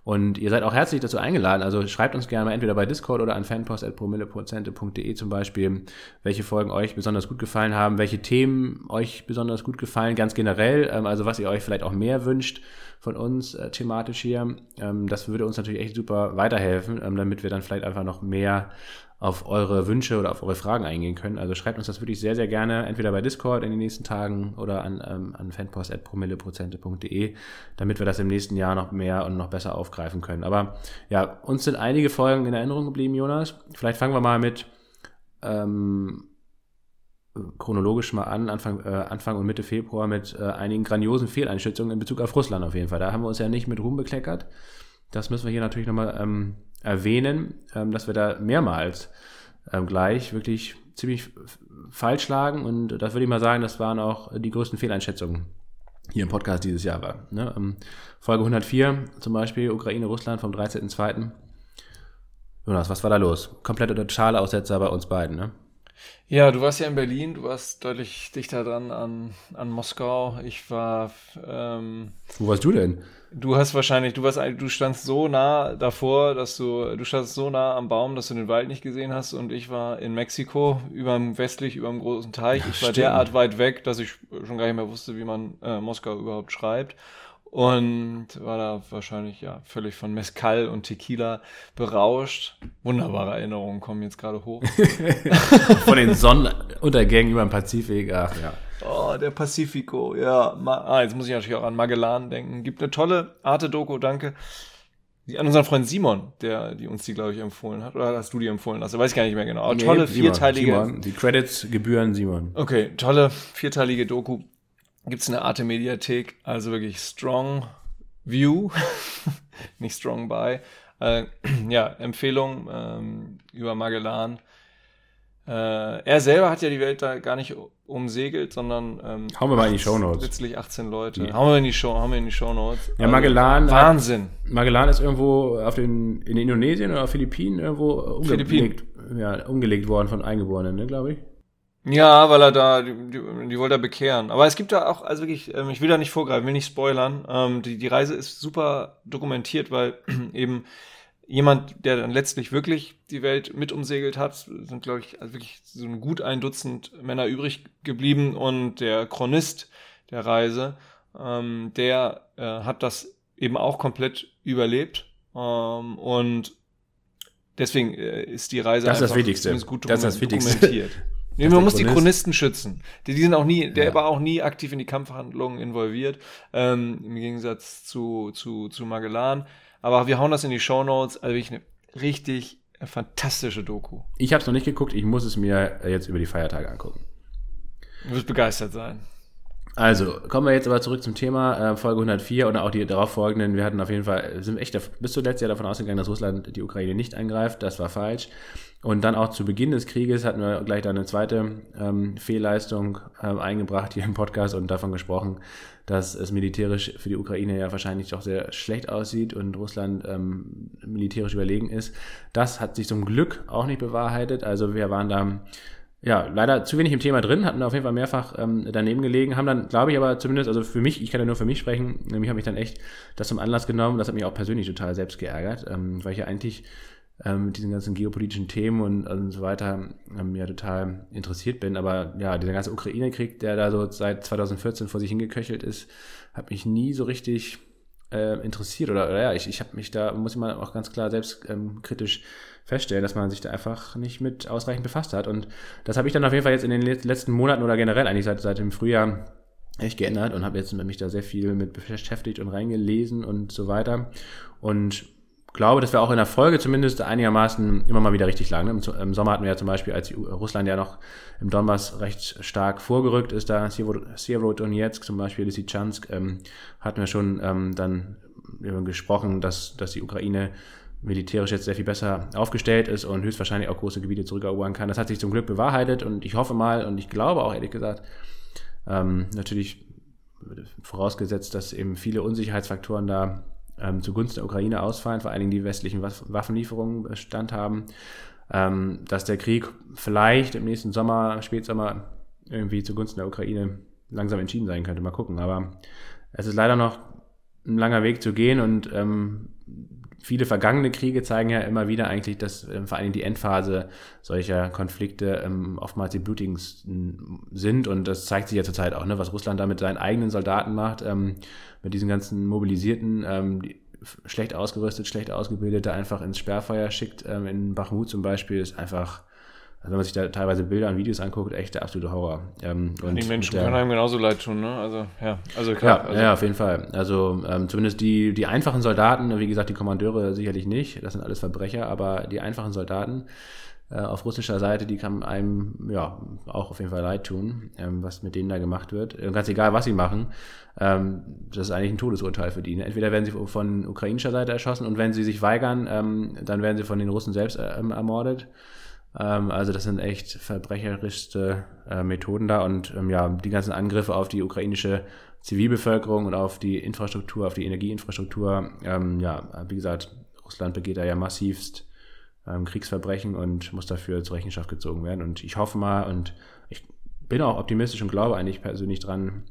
A: Und ihr seid auch herzlich dazu eingeladen. Also schreibt uns gerne mal entweder bei Discord oder an fanpost.promilleprozente.de zum Beispiel, welche Folgen euch besonders gut gefallen haben, welche Themen euch besonders gut gefallen, ganz generell. Ähm, also was ihr euch vielleicht auch mehr wünscht von uns äh, thematisch hier. Ähm, das würde uns natürlich echt super weiterhelfen, ähm, damit wir dann vielleicht einfach noch mehr auf eure Wünsche oder auf eure Fragen eingehen können. Also schreibt uns das wirklich sehr, sehr gerne, entweder bei Discord in den nächsten Tagen oder an, ähm, an fanpost.promilleprozente.de, damit wir das im nächsten Jahr noch mehr und noch besser aufgreifen können. Aber ja, uns sind einige Folgen in Erinnerung geblieben, Jonas. Vielleicht fangen wir mal mit ähm, chronologisch mal an, Anfang, äh, Anfang und Mitte Februar mit äh, einigen grandiosen Fehleinschätzungen in Bezug auf Russland auf jeden Fall. Da haben wir uns ja nicht mit Ruhm bekleckert. Das müssen wir hier natürlich nochmal ähm, erwähnen, ähm, dass wir da mehrmals ähm, gleich wirklich ziemlich falsch lagen und das würde ich mal sagen, das waren auch die größten Fehleinschätzungen hier im Podcast dieses Jahr war. Ne? Ähm, Folge 104 zum Beispiel, Ukraine-Russland vom 13.02. Jonas, was war da los? Komplette totale Aussetzer bei uns beiden, ne?
B: Ja, du warst ja in Berlin, du warst deutlich dichter dran an, an Moskau. Ich war. Ähm,
A: Wo warst du denn?
B: Du hast wahrscheinlich, du warst, du standst so nah davor, dass du, du standst so nah am Baum, dass du den Wald nicht gesehen hast und ich war in Mexiko, überm westlich, über dem großen Teich. Ja, ich war derart weit weg, dass ich schon gar nicht mehr wusste, wie man äh, Moskau überhaupt schreibt und war da wahrscheinlich ja völlig von Mezcal und Tequila berauscht. Wunderbare Erinnerungen kommen jetzt gerade hoch.
A: von den Sonnenuntergängen über den Pazifik, ach ja.
B: Oh, der Pacifico, ja. Ah, jetzt muss ich natürlich auch an Magellan denken. Gibt eine tolle Arte-Doku, danke. An unseren Freund Simon, der die uns die, glaube ich, empfohlen hat. Oder hast du die empfohlen lassen? Weiß ich gar nicht mehr genau. Aber nee, tolle Simon, vierteilige.
A: Simon. Die Credits gebühren Simon.
B: Okay, tolle vierteilige Doku gibt es eine Arte Mediathek, also wirklich Strong View, nicht Strong By. Äh, ja, Empfehlung ähm, über Magellan. Äh, er selber hat ja die Welt da gar nicht umsegelt, sondern
A: ähm, hauen wir mal in die Show Notes.
B: Letztlich 18 Leute. Ja. Hauen wir in die Show, hauen wir in die Show Notes.
A: Ja, Magellan.
B: Also, Wahnsinn.
A: Hat, Magellan ist irgendwo auf den in Indonesien oder Philippinen irgendwo umgelegt, Philippinen. ja, umgelegt worden von Eingeborenen, ne, glaube ich.
B: Ja, weil er da, die, die, die wollte er bekehren. Aber es gibt da auch, also wirklich, ähm, ich will da nicht vorgreifen, will nicht spoilern. Ähm, die, die Reise ist super dokumentiert, weil eben jemand, der dann letztlich wirklich die Welt mit umsegelt hat, sind, glaube ich, also wirklich so ein gut ein Dutzend Männer übrig geblieben und der Chronist der Reise, ähm, der äh, hat das eben auch komplett überlebt. Ähm, und deswegen äh, ist die Reise
A: das ist das Wichtigste.
B: gut
A: das ist das
B: Wichtigste. dokumentiert. Nee, man muss die Chronisten schützen. Die, die sind auch nie, der ja. war auch nie aktiv in die Kampfhandlungen involviert, ähm, im Gegensatz zu, zu, zu Magellan. Aber wir hauen das in die Show Notes. Also wirklich eine richtig, fantastische Doku.
A: Ich habe es noch nicht geguckt, ich muss es mir jetzt über die Feiertage angucken.
B: Du wirst begeistert sein.
A: Also, kommen wir jetzt aber zurück zum Thema äh, Folge 104 und auch die darauf folgenden. Wir hatten auf jeden Fall, sind echt bis zuletzt ja davon ausgegangen, dass Russland die Ukraine nicht eingreift. Das war falsch. Und dann auch zu Beginn des Krieges hatten wir gleich da eine zweite ähm, Fehlleistung ähm, eingebracht hier im Podcast und davon gesprochen, dass es militärisch für die Ukraine ja wahrscheinlich doch sehr schlecht aussieht und Russland ähm, militärisch überlegen ist. Das hat sich zum Glück auch nicht bewahrheitet. Also wir waren da ja, leider zu wenig im Thema drin, hatten auf jeden Fall mehrfach ähm, daneben gelegen, haben dann, glaube ich, aber zumindest, also für mich, ich kann ja nur für mich sprechen, nämlich habe ich dann echt das zum Anlass genommen, das hat mich auch persönlich total selbst geärgert, ähm, weil ich ja eigentlich ähm, mit diesen ganzen geopolitischen Themen und, und so weiter ähm, ja total interessiert bin, aber ja, dieser ganze Ukraine-Krieg, der da so seit 2014 vor sich hingeköchelt ist, hat mich nie so richtig äh, interessiert oder, oder ja, ich, ich habe mich da, muss ich mal auch ganz klar selbst ähm, kritisch feststellen, dass man sich da einfach nicht mit ausreichend befasst hat. Und das habe ich dann auf jeden Fall jetzt in den letzten Monaten oder generell eigentlich seit, seit dem Frühjahr echt geändert und habe jetzt mich da sehr viel mit beschäftigt und reingelesen und so weiter. Und glaube, dass wir auch in der Folge zumindest einigermaßen immer mal wieder richtig lagen. Im, Sommer hatten wir ja zum Beispiel, als Russland ja noch im Donbass recht stark vorgerückt ist, da Severodonetsk, zum Beispiel Lysychansk, ähm, hatten wir schon ähm, dann gesprochen, dass, dass die Ukraine militärisch jetzt sehr viel besser aufgestellt ist und höchstwahrscheinlich auch große Gebiete zurückerobern kann. Das hat sich zum Glück bewahrheitet und ich hoffe mal und ich glaube auch ehrlich gesagt, ähm, natürlich vorausgesetzt, dass eben viele Unsicherheitsfaktoren da ähm, zugunsten der Ukraine ausfallen, vor allen Dingen die westlichen Waffenlieferungen Bestand haben, ähm, dass der Krieg vielleicht im nächsten Sommer, Spätsommer irgendwie zugunsten der Ukraine langsam entschieden sein könnte. Mal gucken. Aber es ist leider noch ein langer Weg zu gehen und ähm, viele vergangene Kriege zeigen ja immer wieder eigentlich, dass ähm, vor allem die Endphase solcher Konflikte ähm, oftmals die blutigsten sind. Und das zeigt sich ja zurzeit auch, ne, was Russland da mit seinen eigenen Soldaten macht, ähm, mit diesen ganzen mobilisierten, ähm, die, schlecht ausgerüstet, schlecht ausgebildete einfach ins Sperrfeuer schickt. Ähm, in Bachmut zum Beispiel ist einfach also wenn man sich da teilweise Bilder und Videos anguckt, echt der absolute Horror.
B: Ähm, und die Menschen der, können einem genauso leid tun, ne? Also, ja, also klar.
A: Ja,
B: also.
A: ja auf jeden Fall. Also ähm, zumindest die, die einfachen Soldaten, wie gesagt, die Kommandeure sicherlich nicht, das sind alles Verbrecher, aber die einfachen Soldaten auf russischer Seite, die kann einem ja auch auf jeden Fall leid tun, ähm, was mit denen da gemacht wird. Und ganz egal, was sie machen, ähm, das ist eigentlich ein Todesurteil für die. Entweder werden sie von ukrainischer Seite erschossen und wenn sie sich weigern, ähm, dann werden sie von den Russen selbst äh, ermordet. Ähm, also das sind echt verbrecherischste äh, Methoden da und ähm, ja, die ganzen Angriffe auf die ukrainische Zivilbevölkerung und auf die Infrastruktur, auf die Energieinfrastruktur, ähm, ja, wie gesagt, Russland begeht da ja massivst ähm, Kriegsverbrechen und muss dafür zur Rechenschaft gezogen werden. Und ich hoffe mal und ich bin auch optimistisch und glaube eigentlich persönlich dran,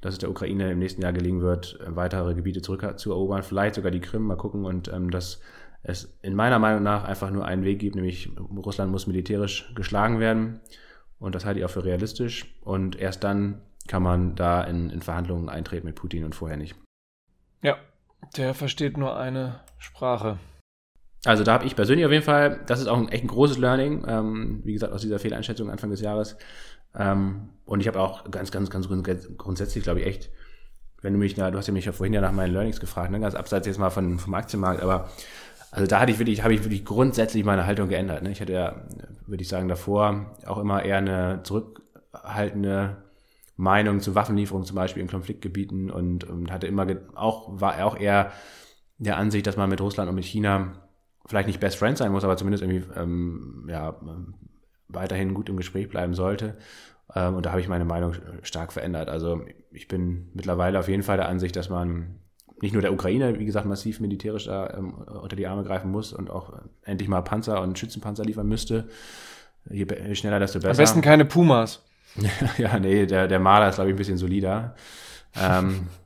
A: dass es der Ukraine im nächsten Jahr gelingen wird, weitere Gebiete zurückzuerobern, vielleicht sogar die Krim, mal gucken und ähm, dass es in meiner Meinung nach einfach nur einen Weg gibt, nämlich Russland muss militärisch geschlagen werden. Und das halte ich auch für realistisch. Und erst dann kann man da in, in Verhandlungen eintreten mit Putin und vorher nicht.
B: Ja, der versteht nur eine Sprache.
A: Also da habe ich persönlich auf jeden Fall, das ist auch ein, echt ein großes Learning, ähm, wie gesagt, aus dieser Fehleinschätzung Anfang des Jahres. Ähm, und ich habe auch ganz, ganz, ganz grundsätzlich, glaube ich, echt, wenn du mich, na, du hast ja mich ja vorhin ja nach meinen Learnings gefragt, ne, ganz abseits jetzt mal von, vom Aktienmarkt, aber also da hatte ich wirklich, habe ich wirklich grundsätzlich meine Haltung geändert. Ne? Ich hatte ja, würde ich sagen, davor auch immer eher eine zurückhaltende Meinung zu Waffenlieferungen zum Beispiel in Konfliktgebieten und, und hatte immer auch, war auch eher der Ansicht, dass man mit Russland und mit China vielleicht nicht Best Friends sein muss, aber zumindest irgendwie ähm, ja, weiterhin gut im Gespräch bleiben sollte. Ähm, und da habe ich meine Meinung stark verändert. Also ich bin mittlerweile auf jeden Fall der Ansicht, dass man nicht nur der Ukraine, wie gesagt, massiv militärisch da ähm, unter die Arme greifen muss und auch endlich mal Panzer und Schützenpanzer liefern müsste. Je, je schneller, desto besser. Am
B: besten keine Pumas.
A: ja, nee, der, der Maler ist, glaube ich, ein bisschen solider. Ähm,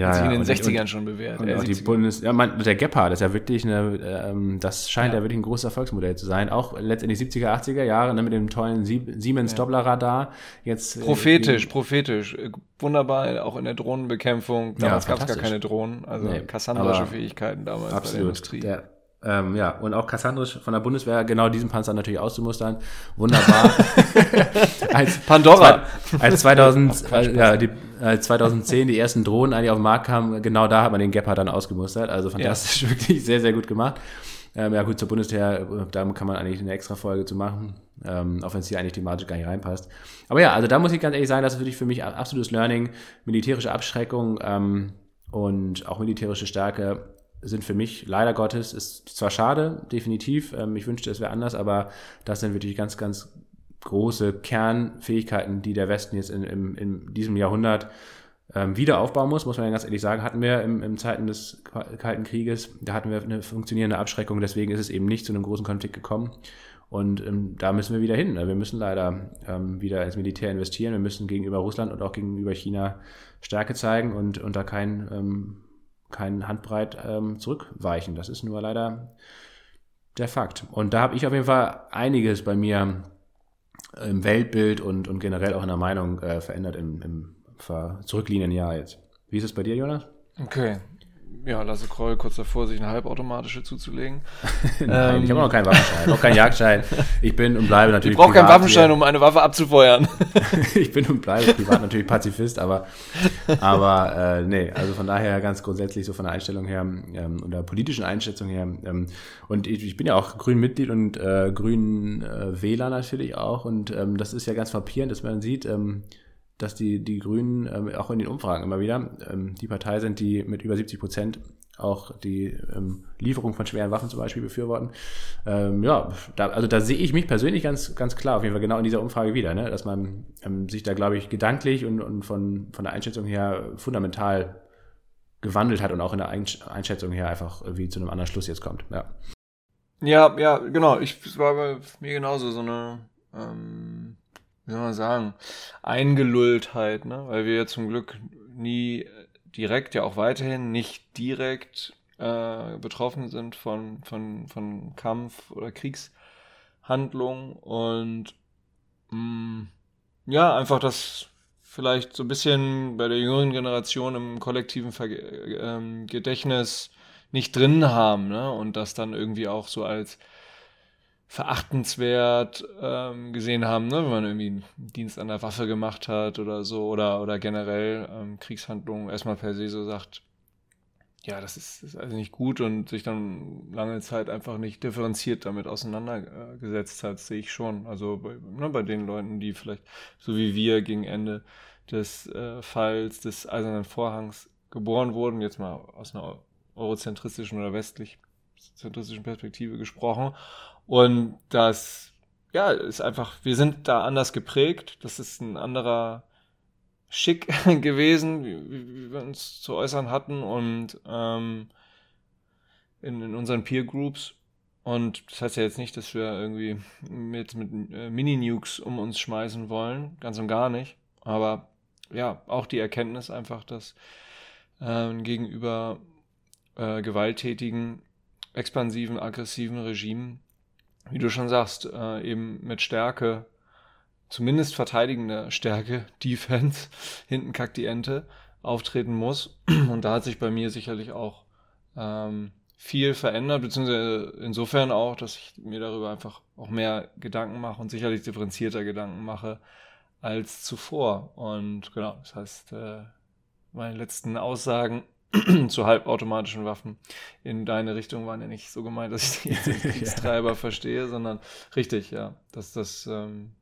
B: ja, Hat sich in den und, 60ern und, schon bewährt.
A: Und, äh, die Bundes, ja, man, der Gepard ist ja wirklich eine, ähm, das scheint ja. ja. wirklich ein großes Erfolgsmodell zu sein. Auch letztendlich 70er, 80er Jahre ne, mit dem tollen Siemens ja. Doppler-Radar. Jetzt,
B: äh, prophetisch, äh, prophetisch. Wunderbar, auch in der Drohnenbekämpfung. Damals ja, gab es gar keine Drohnen. Also nee, Kassandrische Fähigkeiten damals
A: absolut. bei der Industrie. Der, ähm, ja, und auch Kassandrisch von der Bundeswehr, genau diesen Panzer natürlich auszumustern. Wunderbar.
B: als Pandora.
A: Als 2000, äh, ja, die, als 2010 die ersten Drohnen eigentlich auf den Markt kamen, genau da hat man den Gepard dann ausgemustert. Also fantastisch, ja. wirklich sehr, sehr gut gemacht. Ähm, ja gut, zur Bundeswehr, äh, da kann man eigentlich eine extra Folge zu machen, ähm, auch wenn es hier eigentlich thematisch gar nicht reinpasst. Aber ja, also da muss ich ganz ehrlich sagen, das ist wirklich für mich absolutes Learning. Militärische Abschreckung ähm, und auch militärische Stärke sind für mich leider Gottes, ist zwar schade, definitiv, ähm, ich wünschte, es wäre anders, aber das sind wirklich ganz, ganz große Kernfähigkeiten, die der Westen jetzt in, in, in diesem Jahrhundert ähm, wieder aufbauen muss, muss man ja ganz ehrlich sagen, hatten wir im, im Zeiten des Kalten Krieges, da hatten wir eine funktionierende Abschreckung, deswegen ist es eben nicht zu einem großen Konflikt gekommen. Und ähm, da müssen wir wieder hin. Wir müssen leider ähm, wieder ins Militär investieren. Wir müssen gegenüber Russland und auch gegenüber China Stärke zeigen und, und da kein, ähm, kein Handbreit ähm, zurückweichen. Das ist nur leider der Fakt. Und da habe ich auf jeden Fall einiges bei mir im Weltbild und, und generell auch in der Meinung äh, verändert im, im zurückliegenden Jahr jetzt. Wie ist es bei dir, Jonas?
B: Okay. Ja, Lasse Kroll kurz davor, sich eine halbautomatische zuzulegen.
A: Nein, ähm, ich habe noch keinen Waffenschein, auch keinen Jagdschein. Ich bin und bleibe natürlich.
B: Ich brauche keinen Waffenschein, hier. um eine Waffe abzufeuern.
A: ich bin und bleibe privat natürlich Pazifist, aber, aber äh, nee, also von daher ganz grundsätzlich so von der Einstellung her ähm, und der politischen Einschätzung her. Ähm, und ich, ich bin ja auch Grün-Mitglied und äh, Grün-Wähler äh, natürlich auch. Und ähm, das ist ja ganz frappierend, dass man sieht, ähm, dass die, die Grünen ähm, auch in den Umfragen immer wieder ähm, die Partei sind, die mit über 70 Prozent auch die ähm, Lieferung von schweren Waffen zum Beispiel befürworten. Ähm, ja, da, also da sehe ich mich persönlich ganz, ganz klar auf jeden Fall genau in dieser Umfrage wieder, ne? dass man ähm, sich da, glaube ich, gedanklich und, und von, von der Einschätzung her fundamental gewandelt hat und auch in der Einschätzung her einfach irgendwie zu einem anderen Schluss jetzt kommt. Ja,
B: ja, ja genau. Ich, es war bei mir genauso so eine ähm wie soll man sagen, Eingelulltheit, ne? weil wir ja zum Glück nie direkt, ja auch weiterhin nicht direkt äh, betroffen sind von, von, von Kampf- oder Kriegshandlungen und mh, mm, ja, einfach das vielleicht so ein bisschen bei der jüngeren Generation im kollektiven Ver äh, Gedächtnis nicht drin haben ne? und das dann irgendwie auch so als verachtenswert ähm, gesehen haben, ne? wenn man irgendwie einen Dienst an der Waffe gemacht hat oder so oder, oder generell ähm, Kriegshandlungen erstmal per se so sagt, ja, das ist, ist also nicht gut und sich dann lange Zeit einfach nicht differenziert damit auseinandergesetzt hat, sehe ich schon. Also bei, ne, bei den Leuten, die vielleicht so wie wir gegen Ende des äh, Falls des Eisernen Vorhangs geboren wurden, jetzt mal aus einer eurozentristischen oder westlich zentristischen Perspektive gesprochen und das, ja, ist einfach, wir sind da anders geprägt. Das ist ein anderer Schick gewesen, wie, wie, wir uns zu äußern hatten und ähm, in, in unseren Peer Groups. Und das heißt ja jetzt nicht, dass wir irgendwie mit, mit äh, Mini-Nukes um uns schmeißen wollen. Ganz und gar nicht. Aber ja, auch die Erkenntnis einfach, dass äh, gegenüber äh, gewalttätigen, expansiven, aggressiven Regimen wie du schon sagst, äh, eben mit Stärke, zumindest verteidigender Stärke, Defense, hinten kackt die Ente, auftreten muss. Und da hat sich bei mir sicherlich auch ähm, viel verändert, beziehungsweise insofern auch, dass ich mir darüber einfach auch mehr Gedanken mache und sicherlich differenzierter Gedanken mache als zuvor. Und genau, das heißt, äh, meine letzten Aussagen zu halbautomatischen Waffen in deine Richtung waren ja nicht so gemeint, dass ich die jetzt als Kriegstreiber ja. verstehe, sondern richtig, ja, dass das, ähm,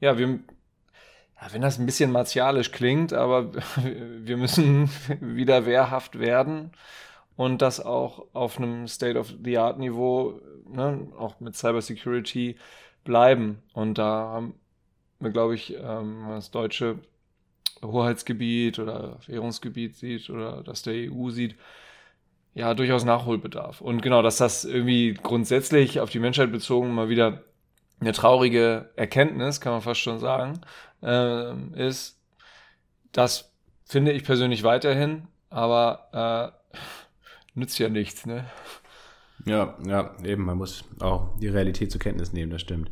B: ja, wir, ja, wenn das ein bisschen martialisch klingt, aber wir müssen wieder wehrhaft werden und das auch auf einem State-of-the-Art-Niveau, ne, auch mit Cybersecurity bleiben. Und da haben wir, glaube ich, ähm, das deutsche Hoheitsgebiet oder Währungsgebiet sieht oder das der EU sieht, ja, durchaus Nachholbedarf. Und genau, dass das irgendwie grundsätzlich auf die Menschheit bezogen mal wieder eine traurige Erkenntnis, kann man fast schon sagen, äh, ist, das finde ich persönlich weiterhin, aber äh, nützt ja nichts, ne?
A: Ja, ja, eben, man muss auch die Realität zur Kenntnis nehmen, das stimmt.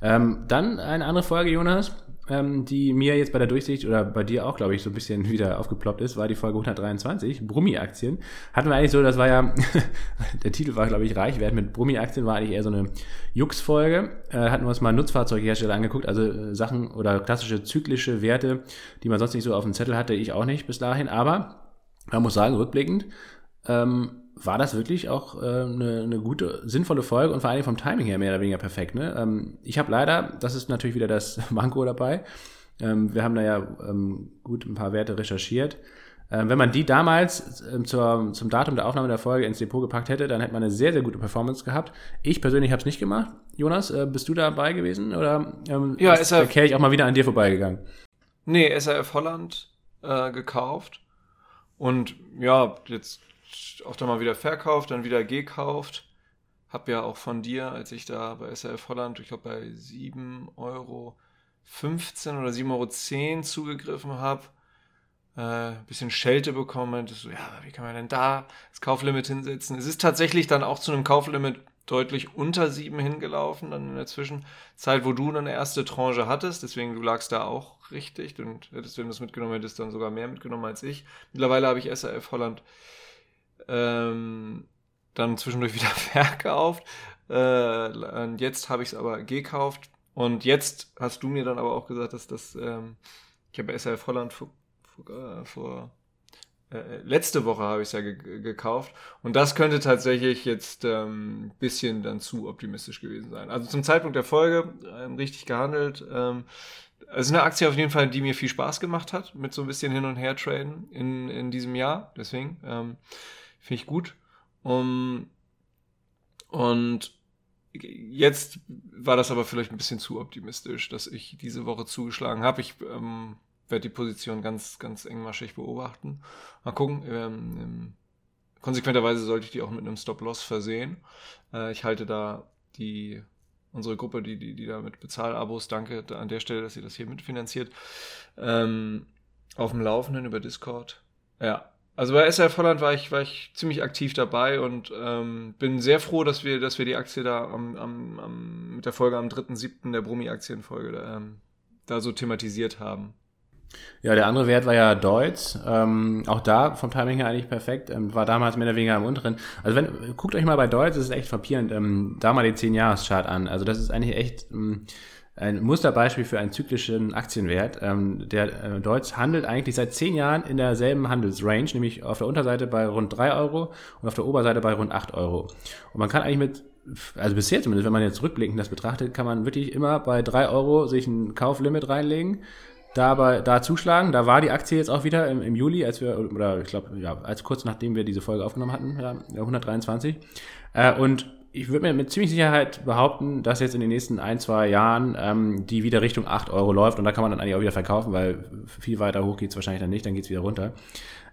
A: Ähm, dann eine andere Folge, Jonas ähm, die mir jetzt bei der Durchsicht oder bei dir auch, glaube ich, so ein bisschen wieder aufgeploppt ist, war die Folge 123, Brummi-Aktien. Hatten wir eigentlich so, das war ja, der Titel war, glaube ich, Reichwert mit Brummi-Aktien, war eigentlich eher so eine Jux-Folge. Äh, hatten wir uns mal Nutzfahrzeughersteller angeguckt, also äh, Sachen oder klassische zyklische Werte, die man sonst nicht so auf dem Zettel hatte, ich auch nicht bis dahin, aber man muss sagen, rückblickend, ähm, war das wirklich auch äh, eine, eine, gute, sinnvolle Folge und vor allem vom Timing her mehr oder weniger perfekt. Ne? Ähm, ich habe leider, das ist natürlich wieder das Manko dabei, ähm, wir haben da ja ähm, gut ein paar Werte recherchiert. Ähm, wenn man die damals ähm, zur, zum Datum der Aufnahme der Folge ins Depot gepackt hätte, dann hätte man eine sehr, sehr gute Performance gehabt. Ich persönlich habe es nicht gemacht. Jonas, äh, bist du dabei gewesen oder ähm,
B: ja, ist er,
A: ich auch mal wieder an dir vorbeigegangen?
B: Nee, SRF Holland äh, gekauft und ja, jetzt auch da mal wieder verkauft, dann wieder gekauft. Hab ja auch von dir, als ich da bei SRF Holland, ich glaube bei 7,15 Euro oder 7,10 Euro zugegriffen habe, äh, bisschen Schelte bekommen. So, ja, wie kann man denn da das Kauflimit hinsetzen? Es ist tatsächlich dann auch zu einem Kauflimit deutlich unter 7 hingelaufen, dann in der Zwischenzeit, wo du eine erste Tranche hattest. Deswegen, du lagst da auch richtig und hättest, wenn du es mitgenommen hättest, dann sogar mehr mitgenommen als ich. Mittlerweile habe ich SAF Holland ähm, dann zwischendurch wieder verkauft. Äh, und jetzt habe ich es aber gekauft. Und jetzt hast du mir dann aber auch gesagt, dass das, ähm, ich habe SRF Holland vor, vor, vor äh, letzte Woche habe ich es ja ge gekauft. Und das könnte tatsächlich jetzt ein ähm, bisschen dann zu optimistisch gewesen sein. Also zum Zeitpunkt der Folge ähm, richtig gehandelt. Ähm, es ist eine Aktie auf jeden Fall, die mir viel Spaß gemacht hat, mit so ein bisschen hin und her traden in, in diesem Jahr. Deswegen ähm, finde ich gut. Um, und jetzt war das aber vielleicht ein bisschen zu optimistisch, dass ich diese Woche zugeschlagen habe. Ich ähm, werde die Position ganz, ganz engmaschig beobachten. Mal gucken. Ähm, ähm, konsequenterweise sollte ich die auch mit einem Stop-Loss versehen. Äh, ich halte da die unsere Gruppe, die, die, die da mit Bezahlabos, danke an der Stelle, dass ihr das hier mitfinanziert, ähm, auf dem Laufenden über Discord. Ja, also bei SRF Holland war ich, war ich ziemlich aktiv dabei und ähm, bin sehr froh, dass wir, dass wir die Aktie da am, am, am, mit der Folge am 3.7. der Brummi-Aktienfolge ähm, da so thematisiert haben.
A: Ja, der andere Wert war ja Deutz. Ähm, auch da vom Timing her eigentlich perfekt. Ähm, war damals mehr oder weniger am unteren. Also wenn, guckt euch mal bei Deutz, das ist echt frappierend, ähm, da mal den 10-Jahres-Chart an. Also das ist eigentlich echt ähm, ein Musterbeispiel für einen zyklischen Aktienwert. Ähm, der äh, Deutz handelt eigentlich seit 10 Jahren in derselben Handelsrange, nämlich auf der Unterseite bei rund 3 Euro und auf der Oberseite bei rund 8 Euro. Und man kann eigentlich mit also bisher zumindest, wenn man jetzt rückblickend das betrachtet, kann man wirklich immer bei 3 Euro sich ein Kauflimit reinlegen dabei da zuschlagen. Da war die Aktie jetzt auch wieder im, im Juli, als wir, oder ich glaube, ja, als kurz nachdem wir diese Folge aufgenommen hatten, ja, 123. Äh, und ich würde mir mit ziemlich Sicherheit behaupten, dass jetzt in den nächsten ein, zwei Jahren ähm, die wieder Richtung 8 Euro läuft und da kann man dann eigentlich auch wieder verkaufen, weil viel weiter hoch geht's wahrscheinlich dann nicht, dann geht's wieder runter.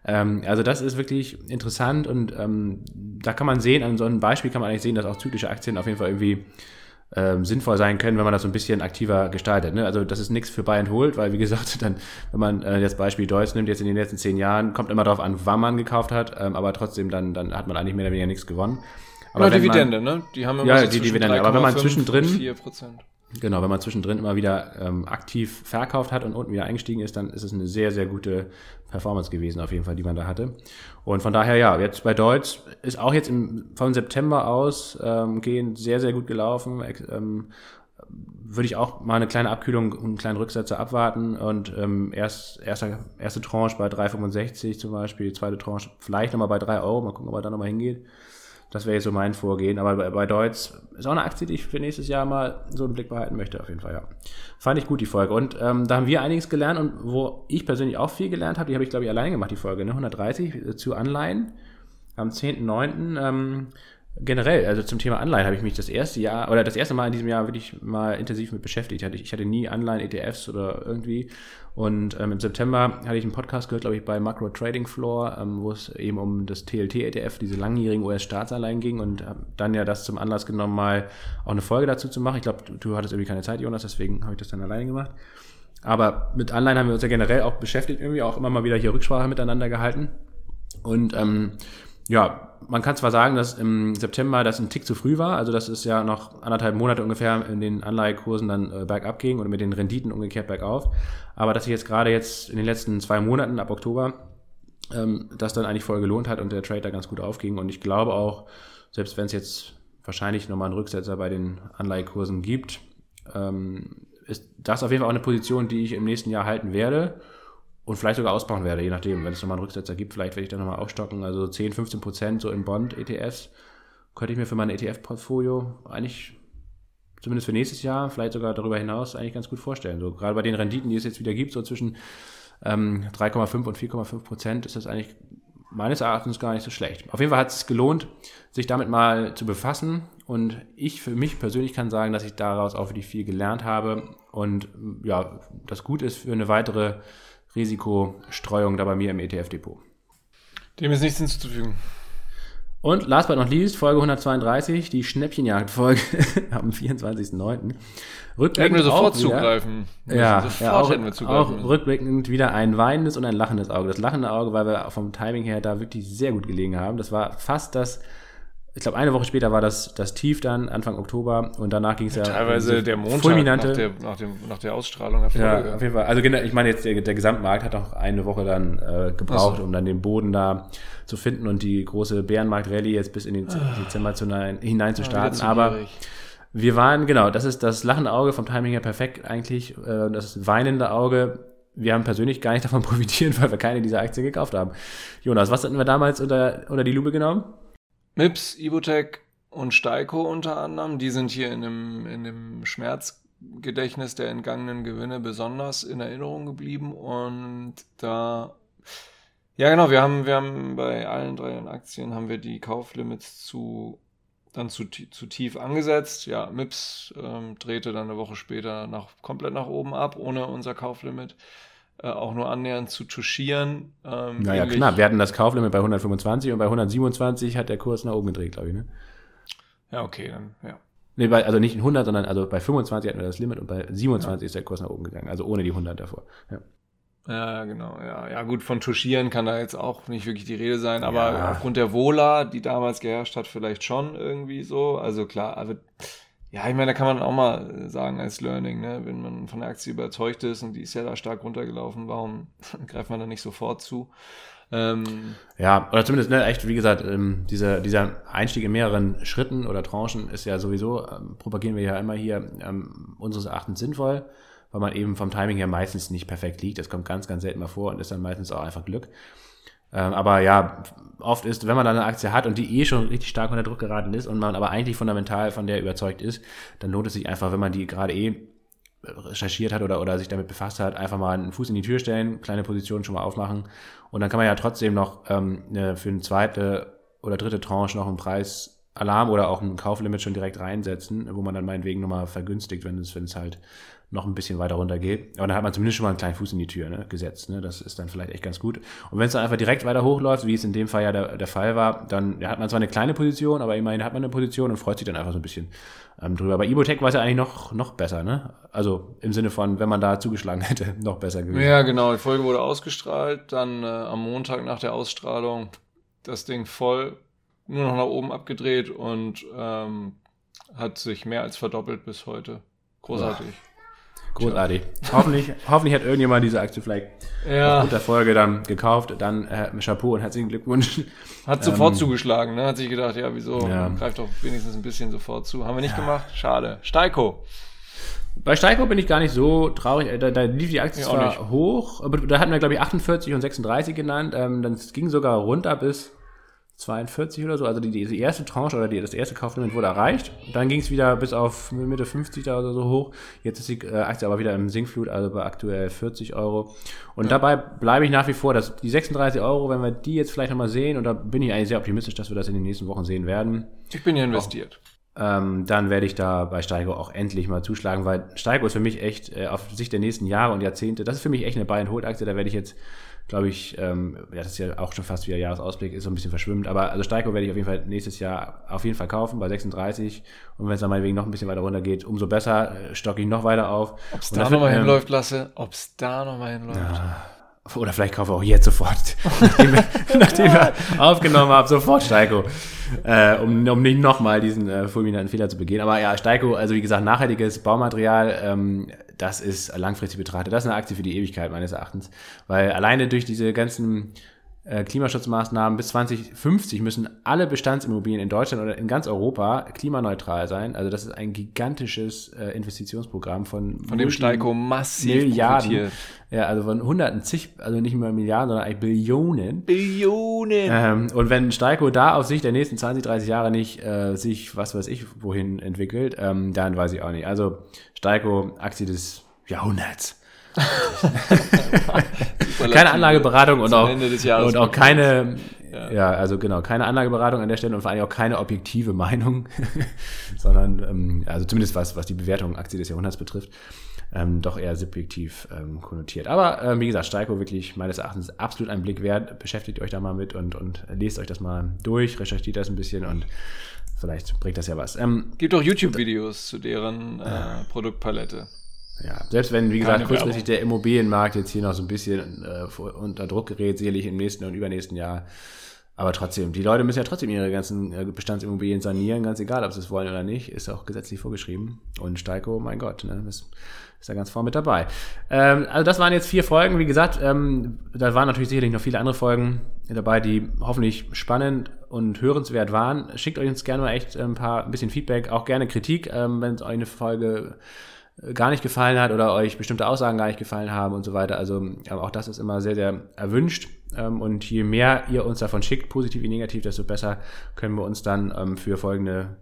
A: Ähm, also das ist wirklich interessant und ähm, da kann man sehen, an so einem Beispiel kann man eigentlich sehen, dass auch zyklische Aktien auf jeden Fall irgendwie ähm, sinnvoll sein können, wenn man das so ein bisschen aktiver gestaltet. Ne? Also das ist nichts für Buy and Hold, weil wie gesagt, dann, wenn man äh, das Beispiel Deutsch nimmt, jetzt in den letzten zehn Jahren, kommt immer darauf an, wann man gekauft hat, ähm, aber trotzdem dann, dann hat man eigentlich mehr oder weniger nichts gewonnen.
B: Aber ja, Dividende, man, ne?
A: Die haben immer ja, so die Dividende. Aber wenn man zwischendrin, genau, wenn man zwischendrin immer wieder ähm, aktiv verkauft hat und unten wieder eingestiegen ist, dann ist es eine sehr, sehr gute Performance gewesen, auf jeden Fall, die man da hatte. Und von daher, ja, jetzt bei Deutsch ist auch jetzt im, von September aus ähm, gehend sehr, sehr gut gelaufen. Ähm, würde ich auch mal eine kleine Abkühlung und einen kleinen Rücksetzer abwarten und ähm, erst erste, erste Tranche bei 3,65 zum Beispiel, zweite Tranche vielleicht nochmal bei 3 Euro, mal gucken, ob er da nochmal hingeht. Das wäre jetzt so mein Vorgehen. Aber bei, bei Deutz ist auch eine Aktie, die ich für nächstes Jahr mal so im Blick behalten möchte, auf jeden Fall, ja. Fand ich gut, die Folge. Und ähm, da haben wir einiges gelernt und wo ich persönlich auch viel gelernt habe, die habe ich, glaube ich, alleine gemacht, die Folge, ne? 130 äh, zu Anleihen am 10.9. Ähm, generell, also zum Thema Anleihen habe ich mich das erste Jahr oder das erste Mal in diesem Jahr wirklich mal intensiv mit beschäftigt. Ich hatte nie Anleihen, ETFs oder irgendwie. Und ähm, im September hatte ich einen Podcast gehört, glaube ich, bei Macro Trading Floor, ähm, wo es eben um das TLT-ETF, diese langjährigen US-Staatsanleihen ging und habe dann ja das zum Anlass genommen, mal auch eine Folge dazu zu machen. Ich glaube, du, du hattest irgendwie keine Zeit, Jonas, deswegen habe ich das dann alleine gemacht. Aber mit Anleihen haben wir uns ja generell auch beschäftigt, irgendwie auch immer mal wieder hier Rücksprache miteinander gehalten. Und ähm, ja, man kann zwar sagen, dass im September das ein Tick zu früh war, also das ist ja noch anderthalb Monate ungefähr in den Anleihekursen dann äh, bergab ging oder mit den Renditen umgekehrt bergauf, aber dass sich jetzt gerade jetzt in den letzten zwei Monaten ab Oktober ähm, das dann eigentlich voll gelohnt hat und der Trade da ganz gut aufging. Und ich glaube auch, selbst wenn es jetzt wahrscheinlich nochmal einen Rücksetzer bei den Anleihekursen gibt, ähm, ist das auf jeden Fall auch eine Position, die ich im nächsten Jahr halten werde und vielleicht sogar ausbauen werde, je nachdem. Wenn es nochmal einen Rücksetzer gibt, vielleicht werde ich dann nochmal aufstocken. Also 10, 15 Prozent so in Bond-ETFs könnte ich mir für mein ETF-Portfolio eigentlich zumindest für nächstes Jahr, vielleicht sogar darüber hinaus, eigentlich ganz gut vorstellen. So gerade bei den Renditen, die es jetzt wieder gibt, so zwischen ähm, 3,5 und 4,5 Prozent, ist das eigentlich meines Erachtens gar nicht so schlecht. Auf jeden Fall hat es gelohnt, sich damit mal zu befassen. Und ich für mich persönlich kann sagen, dass ich daraus auch wirklich viel gelernt habe und ja, das gut ist für eine weitere Risikostreuung da bei mir im ETF-Depot.
B: Dem ist nichts hinzuzufügen.
A: Und last but not least, Folge 132, die Schnäppchenjagd-Folge am 24.09.
B: Rückblickend hätten wir sofort zugreifen.
A: Ja, sofort ja auch, hätten wir zugreifen. auch rückblickend wieder ein weinendes und ein lachendes Auge. Das lachende Auge, weil wir vom Timing her da wirklich sehr gut gelegen haben. Das war fast das ich glaube, eine Woche später war das, das Tief dann, Anfang Oktober, und danach ging es ja.
B: Teilweise der Montag fulminante, nach, der, nach, dem, nach der Ausstrahlung der
A: Folge. Ja, auf jeden Fall. Also ich meine jetzt, der, der Gesamtmarkt hat auch eine Woche dann äh, gebraucht, so. um dann den Boden da zu finden und die große Bärenmarkt-Rallye jetzt bis in den ah. Dezember zu, hinein zu starten. Ja, Aber wir waren, genau, das ist das lachende Auge vom Timing her perfekt eigentlich, äh, das weinende Auge wir haben persönlich gar nicht davon profitiert, weil wir keine dieser Aktien gekauft haben. Jonas, was hatten wir damals unter, unter die Lupe genommen?
B: Mips, Ibutec und Steiko unter anderem, die sind hier in dem, in dem Schmerzgedächtnis der entgangenen Gewinne besonders in Erinnerung geblieben und da ja genau, wir haben, wir haben bei allen drei Aktien haben wir die Kauflimits zu dann zu, zu tief angesetzt. Ja, MIPS ähm, drehte dann eine Woche später nach, komplett nach oben ab, ohne unser Kauflimit auch nur annähernd zu touchieren.
A: Ähm, naja, knapp. Wir hatten das Kauflimit bei 125 und bei 127 hat der Kurs nach oben gedreht, glaube ich, ne?
B: Ja, okay, dann, ja.
A: Nee, bei, also nicht 100, sondern also bei 25 hatten wir das Limit und bei 27 ja. ist der Kurs nach oben gegangen, also ohne die 100 davor. Ja.
B: Ja, genau, ja. Ja, gut, von Touchieren kann da jetzt auch nicht wirklich die Rede sein, aber ja. aufgrund der Vola, die damals geherrscht hat, vielleicht schon irgendwie so. Also klar, aber ja, ich meine, da kann man auch mal sagen als Learning, ne? wenn man von der Aktie überzeugt ist und die ist ja da stark runtergelaufen, warum greift man da nicht sofort zu?
A: Ähm, ja, oder zumindest, ne, echt, wie gesagt, ähm, dieser, dieser Einstieg in mehreren Schritten oder Tranchen ist ja sowieso, ähm, propagieren wir ja immer hier, ähm, unseres Erachtens sinnvoll, weil man eben vom Timing her meistens nicht perfekt liegt. Das kommt ganz, ganz selten mal vor und ist dann meistens auch einfach Glück. Ähm, aber ja, oft ist, wenn man dann eine Aktie hat und die eh schon richtig stark unter Druck geraten ist und man aber eigentlich fundamental von der überzeugt ist, dann lohnt es sich einfach, wenn man die gerade eh recherchiert hat oder, oder sich damit befasst hat, einfach mal einen Fuß in die Tür stellen, kleine Positionen schon mal aufmachen und dann kann man ja trotzdem noch ähm, für eine zweite oder dritte Tranche noch einen Preisalarm oder auch ein Kauflimit schon direkt reinsetzen, wo man dann meinetwegen nochmal vergünstigt, wenn es, wenn es halt noch ein bisschen weiter runter geht. Aber dann hat man zumindest schon mal einen kleinen Fuß in die Tür ne, gesetzt. Ne? Das ist dann vielleicht echt ganz gut. Und wenn es dann einfach direkt weiter hochläuft, wie es in dem Fall ja der, der Fall war, dann ja, hat man zwar eine kleine Position, aber immerhin hat man eine Position und freut sich dann einfach so ein bisschen ähm, drüber. Bei Ibotec war es ja eigentlich noch, noch besser, ne? Also im Sinne von, wenn man da zugeschlagen hätte, noch besser
B: gewesen. Ja, genau. Die Folge wurde ausgestrahlt, dann äh, am Montag nach der Ausstrahlung das Ding voll, nur noch nach oben abgedreht und ähm, hat sich mehr als verdoppelt bis heute. Großartig. Ja.
A: Großartig. hoffentlich, hoffentlich hat irgendjemand diese Aktie vielleicht ja. der Folge dann gekauft. Dann äh, Chapeau und herzlichen Glückwunsch.
B: Hat sofort ähm, zugeschlagen, ne? Hat sich gedacht, ja, wieso? Ja. Greift doch wenigstens ein bisschen sofort zu. Haben wir nicht ja. gemacht? Schade. Steiko.
A: Bei Steiko bin ich gar nicht so traurig. Äh, da, da lief die Aktie zwar hoch, aber da hatten wir, glaube ich, 48 und 36 genannt. Ähm, dann ging sogar runter bis 42 oder so. Also die, die erste Tranche oder die, das erste Kauflimit wurde erreicht. Dann ging es wieder bis auf Mitte 50 da oder so hoch. Jetzt ist die äh, Aktie aber wieder im Sinkflut, also bei aktuell 40 Euro. Und ja. dabei bleibe ich nach wie vor, dass die 36 Euro, wenn wir die jetzt vielleicht nochmal sehen, und da bin ich eigentlich sehr optimistisch, dass wir das in den nächsten Wochen sehen werden.
B: Ich bin ja investiert.
A: Auch, ähm, dann werde ich da bei Steigo auch endlich mal zuschlagen, weil Steigo ist für mich echt äh, auf Sicht der nächsten Jahre und Jahrzehnte, das ist für mich echt eine Buy-and-Hold-Aktie, da werde ich jetzt glaube ich, ähm, ja, das ist ja auch schon fast wie ein Jahresausblick, ist so ein bisschen verschwimmt. Aber also Steiko werde ich auf jeden Fall nächstes Jahr auf jeden Fall kaufen bei 36. Und wenn es dann meinetwegen noch ein bisschen weiter runter geht, umso besser, äh, stocke ich noch weiter auf.
B: Ob es da nochmal ähm, hinläuft, Lasse, ob es da nochmal hinläuft.
A: Ja. Oder vielleicht kaufe ich auch jetzt sofort, nachdem, nachdem ich aufgenommen habe, sofort Steiko, äh, um, um nicht nochmal diesen äh, fulminanten Fehler zu begehen. Aber ja, Steiko, also wie gesagt, nachhaltiges Baumaterial, ähm, das ist langfristig betrachtet, das ist eine Aktie für die Ewigkeit meines Erachtens. Weil alleine durch diese ganzen Klimaschutzmaßnahmen bis 2050 müssen alle Bestandsimmobilien in Deutschland oder in ganz Europa klimaneutral sein. Also das ist ein gigantisches äh, Investitionsprogramm von,
B: von dem Steiko massiv
A: Milliarden. Ja, also von hunderten, zig, also nicht mehr Milliarden, sondern eigentlich Billionen.
B: Billionen.
A: Ähm, und wenn Steiko da auf sich der nächsten 20, 30 Jahre nicht äh, sich, was weiß ich, wohin entwickelt, ähm, dann weiß ich auch nicht. Also Steiko, Aktie des Jahrhunderts. Keine Anlageberatung und auch, und auch keine, ja. ja. also genau, keine Anlageberatung an der Stelle und vor allem auch keine objektive Meinung, sondern, ähm, also zumindest was, was die Bewertung Aktie des Jahrhunderts betrifft, ähm, doch eher subjektiv ähm, konnotiert. Aber ähm, wie gesagt, Steiko wirklich meines Erachtens absolut ein Blick wert. Beschäftigt euch da mal mit und, und lest euch das mal durch, recherchiert das ein bisschen und vielleicht bringt das ja was. Ähm,
B: Gibt auch YouTube-Videos zu deren äh, Produktpalette.
A: Ja, selbst wenn, wie gesagt, Keine kurzfristig Werbung. der Immobilienmarkt jetzt hier noch so ein bisschen äh, unter Druck gerät, sicherlich im nächsten und übernächsten Jahr. Aber trotzdem, die Leute müssen ja trotzdem ihre ganzen äh, Bestandsimmobilien sanieren, ganz egal, ob sie es wollen oder nicht, ist auch gesetzlich vorgeschrieben. Und Steiko, mein Gott, ne, ist, ist da ganz vorne mit dabei. Ähm, also das waren jetzt vier Folgen, wie gesagt, ähm, da waren natürlich sicherlich noch viele andere Folgen dabei, die hoffentlich spannend und hörenswert waren. Schickt euch uns gerne mal echt ein paar, ein bisschen Feedback, auch gerne Kritik, ähm, wenn es euch eine Folge gar nicht gefallen hat oder euch bestimmte Aussagen gar nicht gefallen haben und so weiter. Also auch das ist immer sehr, sehr erwünscht. Ähm, und je mehr ihr uns davon schickt, positiv wie negativ, desto besser können wir uns dann ähm, für folgende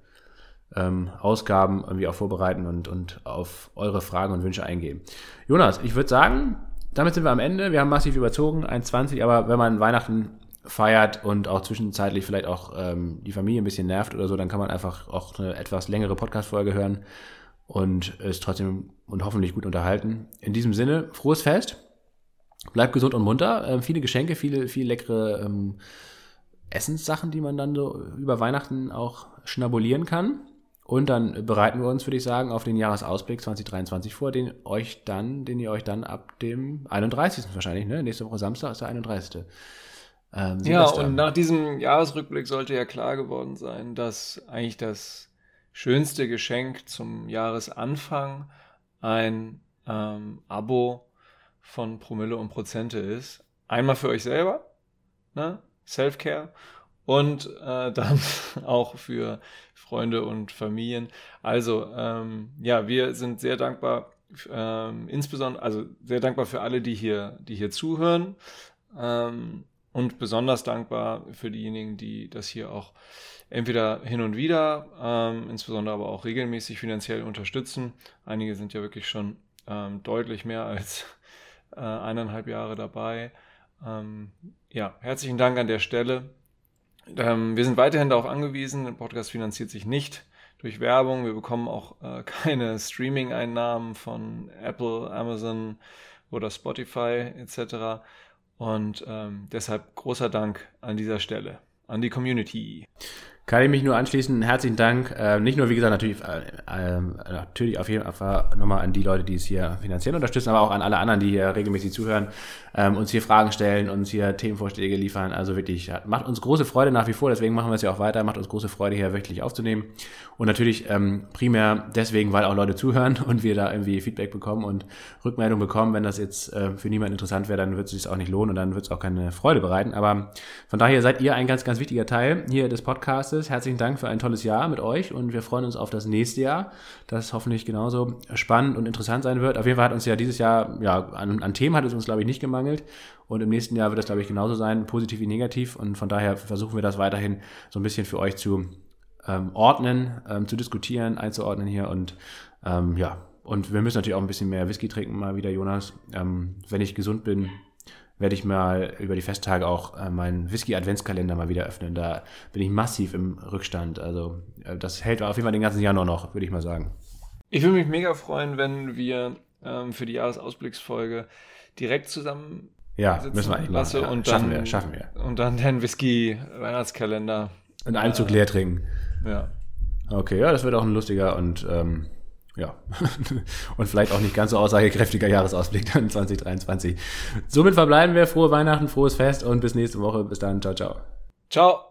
A: ähm, Ausgaben irgendwie auch vorbereiten und, und auf eure Fragen und Wünsche eingehen. Jonas, ich würde sagen, damit sind wir am Ende. Wir haben massiv überzogen, 1,20, aber wenn man Weihnachten feiert und auch zwischenzeitlich vielleicht auch ähm, die Familie ein bisschen nervt oder so, dann kann man einfach auch eine etwas längere Podcast-Folge hören und ist trotzdem und hoffentlich gut unterhalten. In diesem Sinne, frohes Fest, bleibt gesund und munter, äh, viele Geschenke, viele, viele leckere ähm, Essenssachen, die man dann so über Weihnachten auch schnabulieren kann. Und dann bereiten wir uns, würde ich sagen, auf den Jahresausblick 2023 vor, den euch dann, den ihr euch dann ab dem 31. wahrscheinlich, ne? Nächste Woche Samstag ist der 31.
B: Ähm, ja, und nach diesem Jahresrückblick sollte ja klar geworden sein, dass eigentlich das schönste Geschenk zum Jahresanfang ein ähm, Abo von Promille und Prozente ist. Einmal für euch selber, ne? Self-Care und äh, dann auch für Freunde und Familien. Also ähm, ja, wir sind sehr dankbar, ähm, insbesondere, also sehr dankbar für alle, die hier, die hier zuhören ähm, und besonders dankbar für diejenigen, die das hier auch entweder hin und wieder, ähm, insbesondere aber auch regelmäßig finanziell unterstützen. Einige sind ja wirklich schon ähm, deutlich mehr als äh, eineinhalb Jahre dabei. Ähm, ja, herzlichen Dank an der Stelle. Ähm, wir sind weiterhin darauf angewiesen, der Podcast finanziert sich nicht durch Werbung. Wir bekommen auch äh, keine Streaming-Einnahmen von Apple, Amazon oder Spotify etc. Und ähm, deshalb großer Dank an dieser Stelle an die Community.
A: Kann ich mich nur anschließen. Herzlichen Dank. Äh, nicht nur, wie gesagt, natürlich, äh, äh, natürlich auf jeden Fall nochmal an die Leute, die es hier finanziell unterstützen, aber auch an alle anderen, die hier regelmäßig zuhören, ähm, uns hier Fragen stellen, uns hier Themenvorschläge liefern. Also wirklich, macht uns große Freude nach wie vor, deswegen machen wir es ja auch weiter, macht uns große Freude, hier wöchentlich aufzunehmen. Und natürlich ähm, primär deswegen, weil auch Leute zuhören und wir da irgendwie Feedback bekommen und Rückmeldung bekommen. Wenn das jetzt äh, für niemanden interessant wäre, dann wird es sich auch nicht lohnen und dann wird es auch keine Freude bereiten. Aber von daher seid ihr ein ganz, ganz wichtiger Teil hier des Podcasts ist. Herzlichen Dank für ein tolles Jahr mit euch und wir freuen uns auf das nächste Jahr, das hoffentlich genauso spannend und interessant sein wird. Auf jeden Fall hat uns ja dieses Jahr, ja, an, an Themen hat es uns, glaube ich, nicht gemangelt. Und im nächsten Jahr wird das, glaube ich, genauso sein, positiv wie negativ. Und von daher versuchen wir das weiterhin so ein bisschen für euch zu ähm, ordnen, ähm, zu diskutieren, einzuordnen hier. Und ähm, ja, und wir müssen natürlich auch ein bisschen mehr Whisky trinken, mal wieder, Jonas. Ähm, wenn ich gesund bin, werde ich mal über die Festtage auch äh, meinen Whisky-Adventskalender mal wieder öffnen. Da bin ich massiv im Rückstand. Also äh, das hält auf jeden Fall den ganzen Januar noch, würde ich mal sagen.
B: Ich würde mich mega freuen, wenn wir ähm, für die Jahresausblicksfolge direkt zusammen
A: ja, müssen wir eigentlich
B: lasse ja, und
A: schaffen
B: dann,
A: wir, schaffen wir.
B: Und dann den Whisky-Weihnachtskalender.
A: In einem Zug leer trinken.
B: Ja.
A: Okay, ja, das wird auch ein lustiger und ähm, ja, und vielleicht auch nicht ganz so aussagekräftiger Jahresausblick dann 2023. Somit verbleiben wir. Frohe Weihnachten, frohes Fest und bis nächste Woche. Bis dann. Ciao, ciao.
B: Ciao.